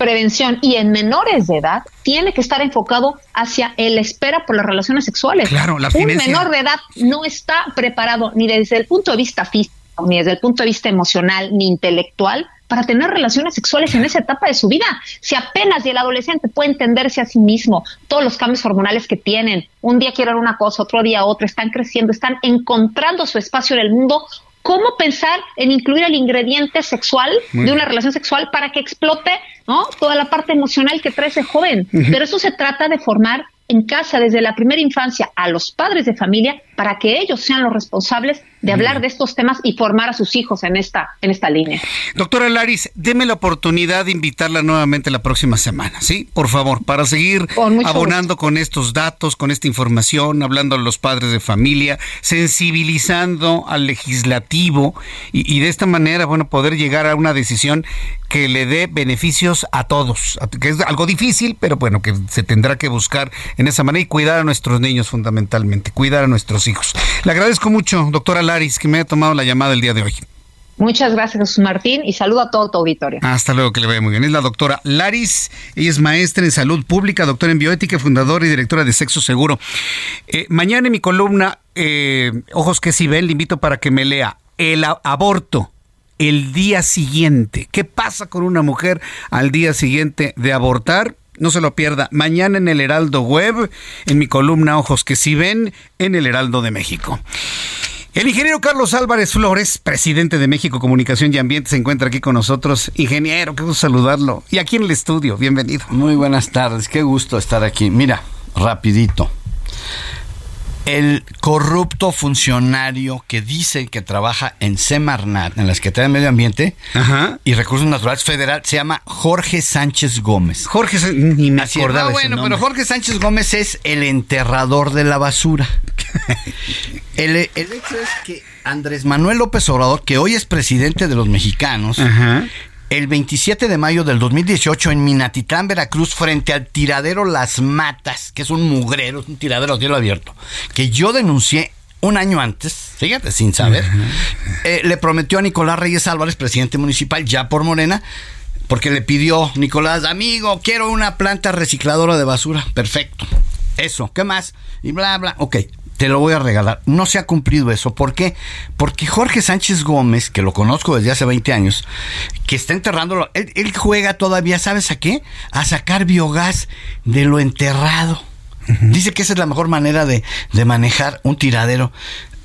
prevención y en menores de edad tiene que estar enfocado hacia el espera por las relaciones sexuales. Claro, la Un menor de edad no está preparado ni desde el punto de vista físico, ni desde el punto de vista emocional, ni intelectual para tener relaciones sexuales en esa etapa de su vida. Si apenas y el adolescente puede entenderse a sí mismo, todos los cambios hormonales que tienen, un día quieren una cosa, otro día otra, están creciendo, están encontrando su espacio en el mundo, cómo pensar en incluir el ingrediente sexual Muy de una relación sexual para que explote ¿no? toda la parte emocional que trae ese joven. Uh -huh. Pero eso se trata de formar en casa desde la primera infancia a los padres de familia para que ellos sean los responsables de hablar de estos temas y formar a sus hijos en esta, en esta línea. Doctora Laris, deme la oportunidad de invitarla nuevamente la próxima semana, ¿sí? Por favor, para seguir abonando gusto. con estos datos, con esta información, hablando a los padres de familia, sensibilizando al legislativo y, y de esta manera, bueno, poder llegar a una decisión que le dé beneficios a todos, que es algo difícil, pero bueno, que se tendrá que buscar en esa manera y cuidar a nuestros niños fundamentalmente, cuidar a nuestros hijos. Le agradezco mucho, doctora Laris, que me haya tomado la llamada el día de hoy. Muchas gracias, Jesús Martín, y saludo a todo tu auditorio. Hasta luego, que le vaya muy bien. Es la doctora Laris, ella es maestra en salud pública, doctora en bioética, fundadora y directora de Sexo Seguro. Eh, mañana en mi columna, eh, Ojos que si ven, le invito para que me lea el aborto el día siguiente. ¿Qué pasa con una mujer al día siguiente de abortar? No se lo pierda. Mañana en el Heraldo Web, en mi columna Ojos que si ven, en el Heraldo de México. El ingeniero Carlos Álvarez Flores, presidente de México Comunicación y Ambiente, se encuentra aquí con nosotros. Ingeniero, qué gusto saludarlo. Y aquí en el estudio, bienvenido. Muy buenas tardes, qué gusto estar aquí. Mira, rapidito. El corrupto funcionario que dice que trabaja en Semarnat, en la Secretaría de Medio Ambiente y Recursos Naturales Federal, se llama Jorge Sánchez Gómez. Jorge, ni me Así acordaba ese bueno, pero Jorge Sánchez Gómez es el enterrador de la basura. el, el hecho es que Andrés Manuel López Obrador, que hoy es presidente de los mexicanos, el 27 de mayo del 2018 en Minatitlán, Veracruz, frente al tiradero Las Matas, que es un mugrero, es un tiradero a cielo abierto, que yo denuncié un año antes, fíjate, sin saber, eh, le prometió a Nicolás Reyes Álvarez, presidente municipal, ya por Morena, porque le pidió Nicolás, amigo, quiero una planta recicladora de basura. Perfecto. Eso, ¿qué más? Y bla, bla. Ok, te lo voy a regalar. No se ha cumplido eso. ¿Por qué? Porque Jorge Sánchez Gómez, que lo conozco desde hace 20 años, que está enterrándolo, él, él juega todavía, ¿sabes a qué? A sacar biogás de lo enterrado. Dice que esa es la mejor manera de, de manejar un tiradero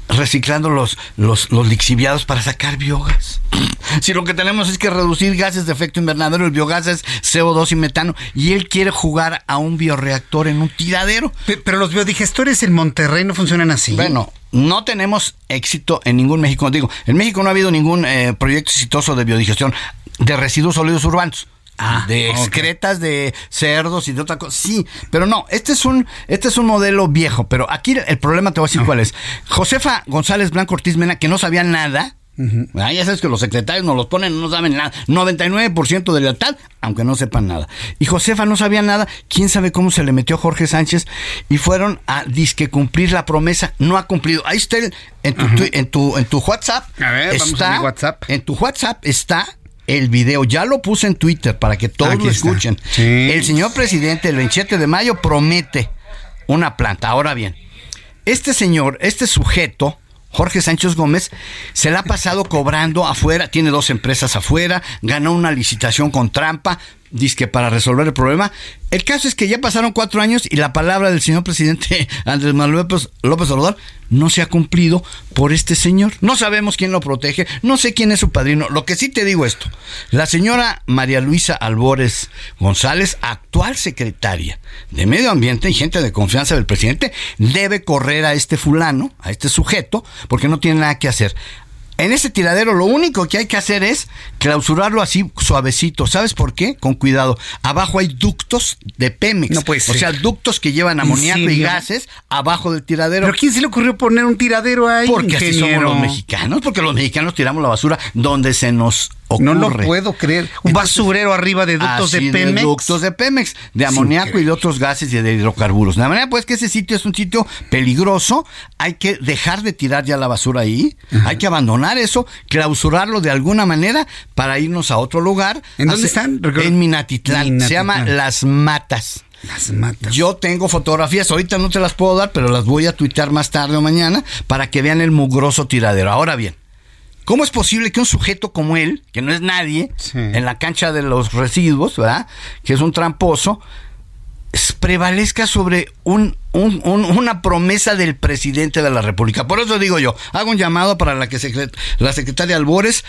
reciclando los, los, los lixiviados para sacar biogás. Si lo que tenemos es que reducir gases de efecto invernadero, el biogás es CO2 y metano, y él quiere jugar a un bioreactor en un tiradero. Pero los biodigestores en Monterrey no funcionan así. Bueno, no tenemos éxito en ningún México. Digo, en México no ha habido ningún eh, proyecto exitoso de biodigestión de residuos sólidos urbanos. De ok. excretas de cerdos y de otra cosa. Sí, pero no, este es un este es un modelo viejo, pero aquí el problema te voy a decir cuál es. Josefa González Blanco Ortiz Mena, que no sabía nada, Ah, ya sabes que los secretarios nos los ponen, no saben nada. 99% de lealtad, aunque no sepan nada. Y Josefa no sabía nada. ¿Quién sabe cómo se le metió Jorge Sánchez? Y fueron a disque cumplir la promesa. No ha cumplido. Ahí está el- en, tu, tu- en, tu, en tu WhatsApp. A ver, vamos está, a mi WhatsApp. En tu WhatsApp está el video. Ya lo puse en Twitter para que todos Aquí lo escuchen. Sí. El señor presidente el 27 de mayo promete una planta. Ahora bien, este señor, este sujeto, Jorge Sánchez Gómez, se la ha pasado cobrando afuera, tiene dos empresas afuera, ganó una licitación con trampa, que para resolver el problema. El caso es que ya pasaron cuatro años y la palabra del señor presidente Andrés Manuel López, López Obrador no se ha cumplido por este señor. No sabemos quién lo protege, no sé quién es su padrino. Lo que sí te digo esto, la señora María Luisa Albores González, actual secretaria de Medio Ambiente y gente de confianza del presidente, debe correr a este fulano, a este sujeto, porque no tiene nada que hacer. En ese tiradero lo único que hay que hacer es clausurarlo así suavecito. ¿Sabes por qué? Con cuidado. Abajo hay ductos de Pemex. No puede O ser. sea, ductos que llevan amoníaco y gases abajo del tiradero. ¿Pero quién se le ocurrió poner un tiradero ahí? Porque así somos los mexicanos, porque los mexicanos tiramos la basura donde se nos ocurre. No lo puedo creer. Un basurero arriba de ductos de Pemex. ductos de Pemex, de amoníaco y de otros gases y de hidrocarburos. De manera pues que ese sitio es un sitio peligroso, hay que dejar de tirar ya la basura ahí, hay que abandonar eso, clausurarlo de alguna manera para irnos a otro lugar. ¿En dónde están? En Minatitlán. Se Minatitlán. llama Las Matas. Las matas. Yo tengo fotografías, ahorita no te las puedo dar, pero las voy a tuitear más tarde o mañana para que vean el mugroso tiradero. Ahora bien, ¿cómo es posible que un sujeto como él, que no es nadie, en la cancha de los residuos, ¿verdad? Que es un tramposo, prevalezca sobre un, un- un- una promesa del presidente de la República. Por eso digo yo, hago un llamado para la que la secretaria Albores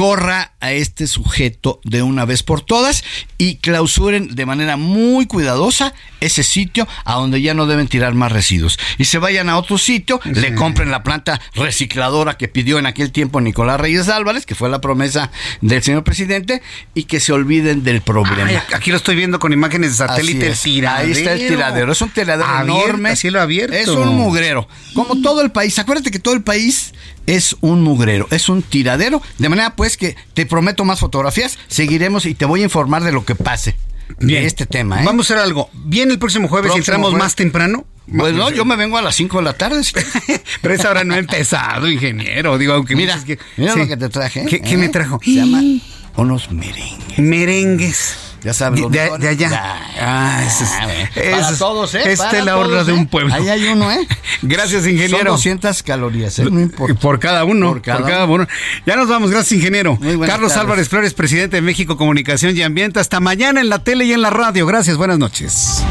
corra a este sujeto de una vez por todas y clausuren de manera muy cuidadosa ese sitio a donde ya no deben tirar más residuos. Y se vayan a otro sitio, le compren la planta recicladora que pidió en aquel tiempo Nicolás Reyes Álvarez, que fue la promesa del señor presidente, y que se olviden del problema. Ay, aquí lo estoy viendo con imágenes de satélite. El tiradero. Ahí está el tiradero. Es un tiradero Abierto, enorme. cielo abierto. Es un mugrero. Como todo el país. Acuérdate que todo el país es un mugrero. Es un tiradero. De manera pues que te prometo más fotografías. Seguiremos y te voy a informar de lo que pase. Bien. De este tema. ¿eh? Vamos a hacer algo. Bien el próximo jueves y Próximo entramos jueves. más temprano. Pues no, yo me vengo a las 5 de la tarde. Pero esa hora no ha empezado, ingeniero. Digo, aunque Mira, que, mira sí. lo que te traje. ¿Qué, qué ¿eh? me trajo? Se llama unos merengues. Merengues. Ya sabes, De, allá. Ya. Ah, ese es, Ah, ese Para es- todos, ¿eh? Esta es la todos, de ¿eh? un pueblo. Ahí hay uno, ¿eh? Gracias, Son ingeniero. 200 calorías, ¿eh? No importa. Por cada uno. Por Por cada uno. Ya nos vamos. Gracias, ingeniero. Carlos tardes. Álvarez Flores, presidente de México Comunicación y Ambiente. Hasta mañana en la tele y en la radio. Gracias. Buenas noches.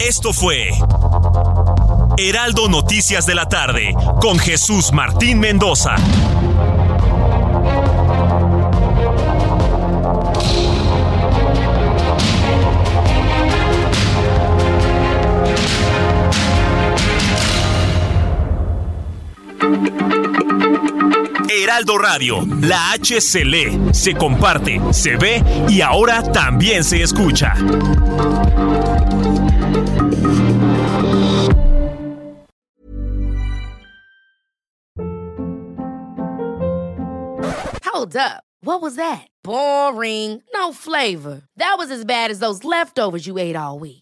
Esto fue Heraldo Noticias de la tarde con Jesús Martín Mendoza. Heraldo Radio, la H se lee, se comparte, se ve y ahora también se escucha. Hold up. What was that? Boring. No flavor. That was as bad as those leftovers you ate all week.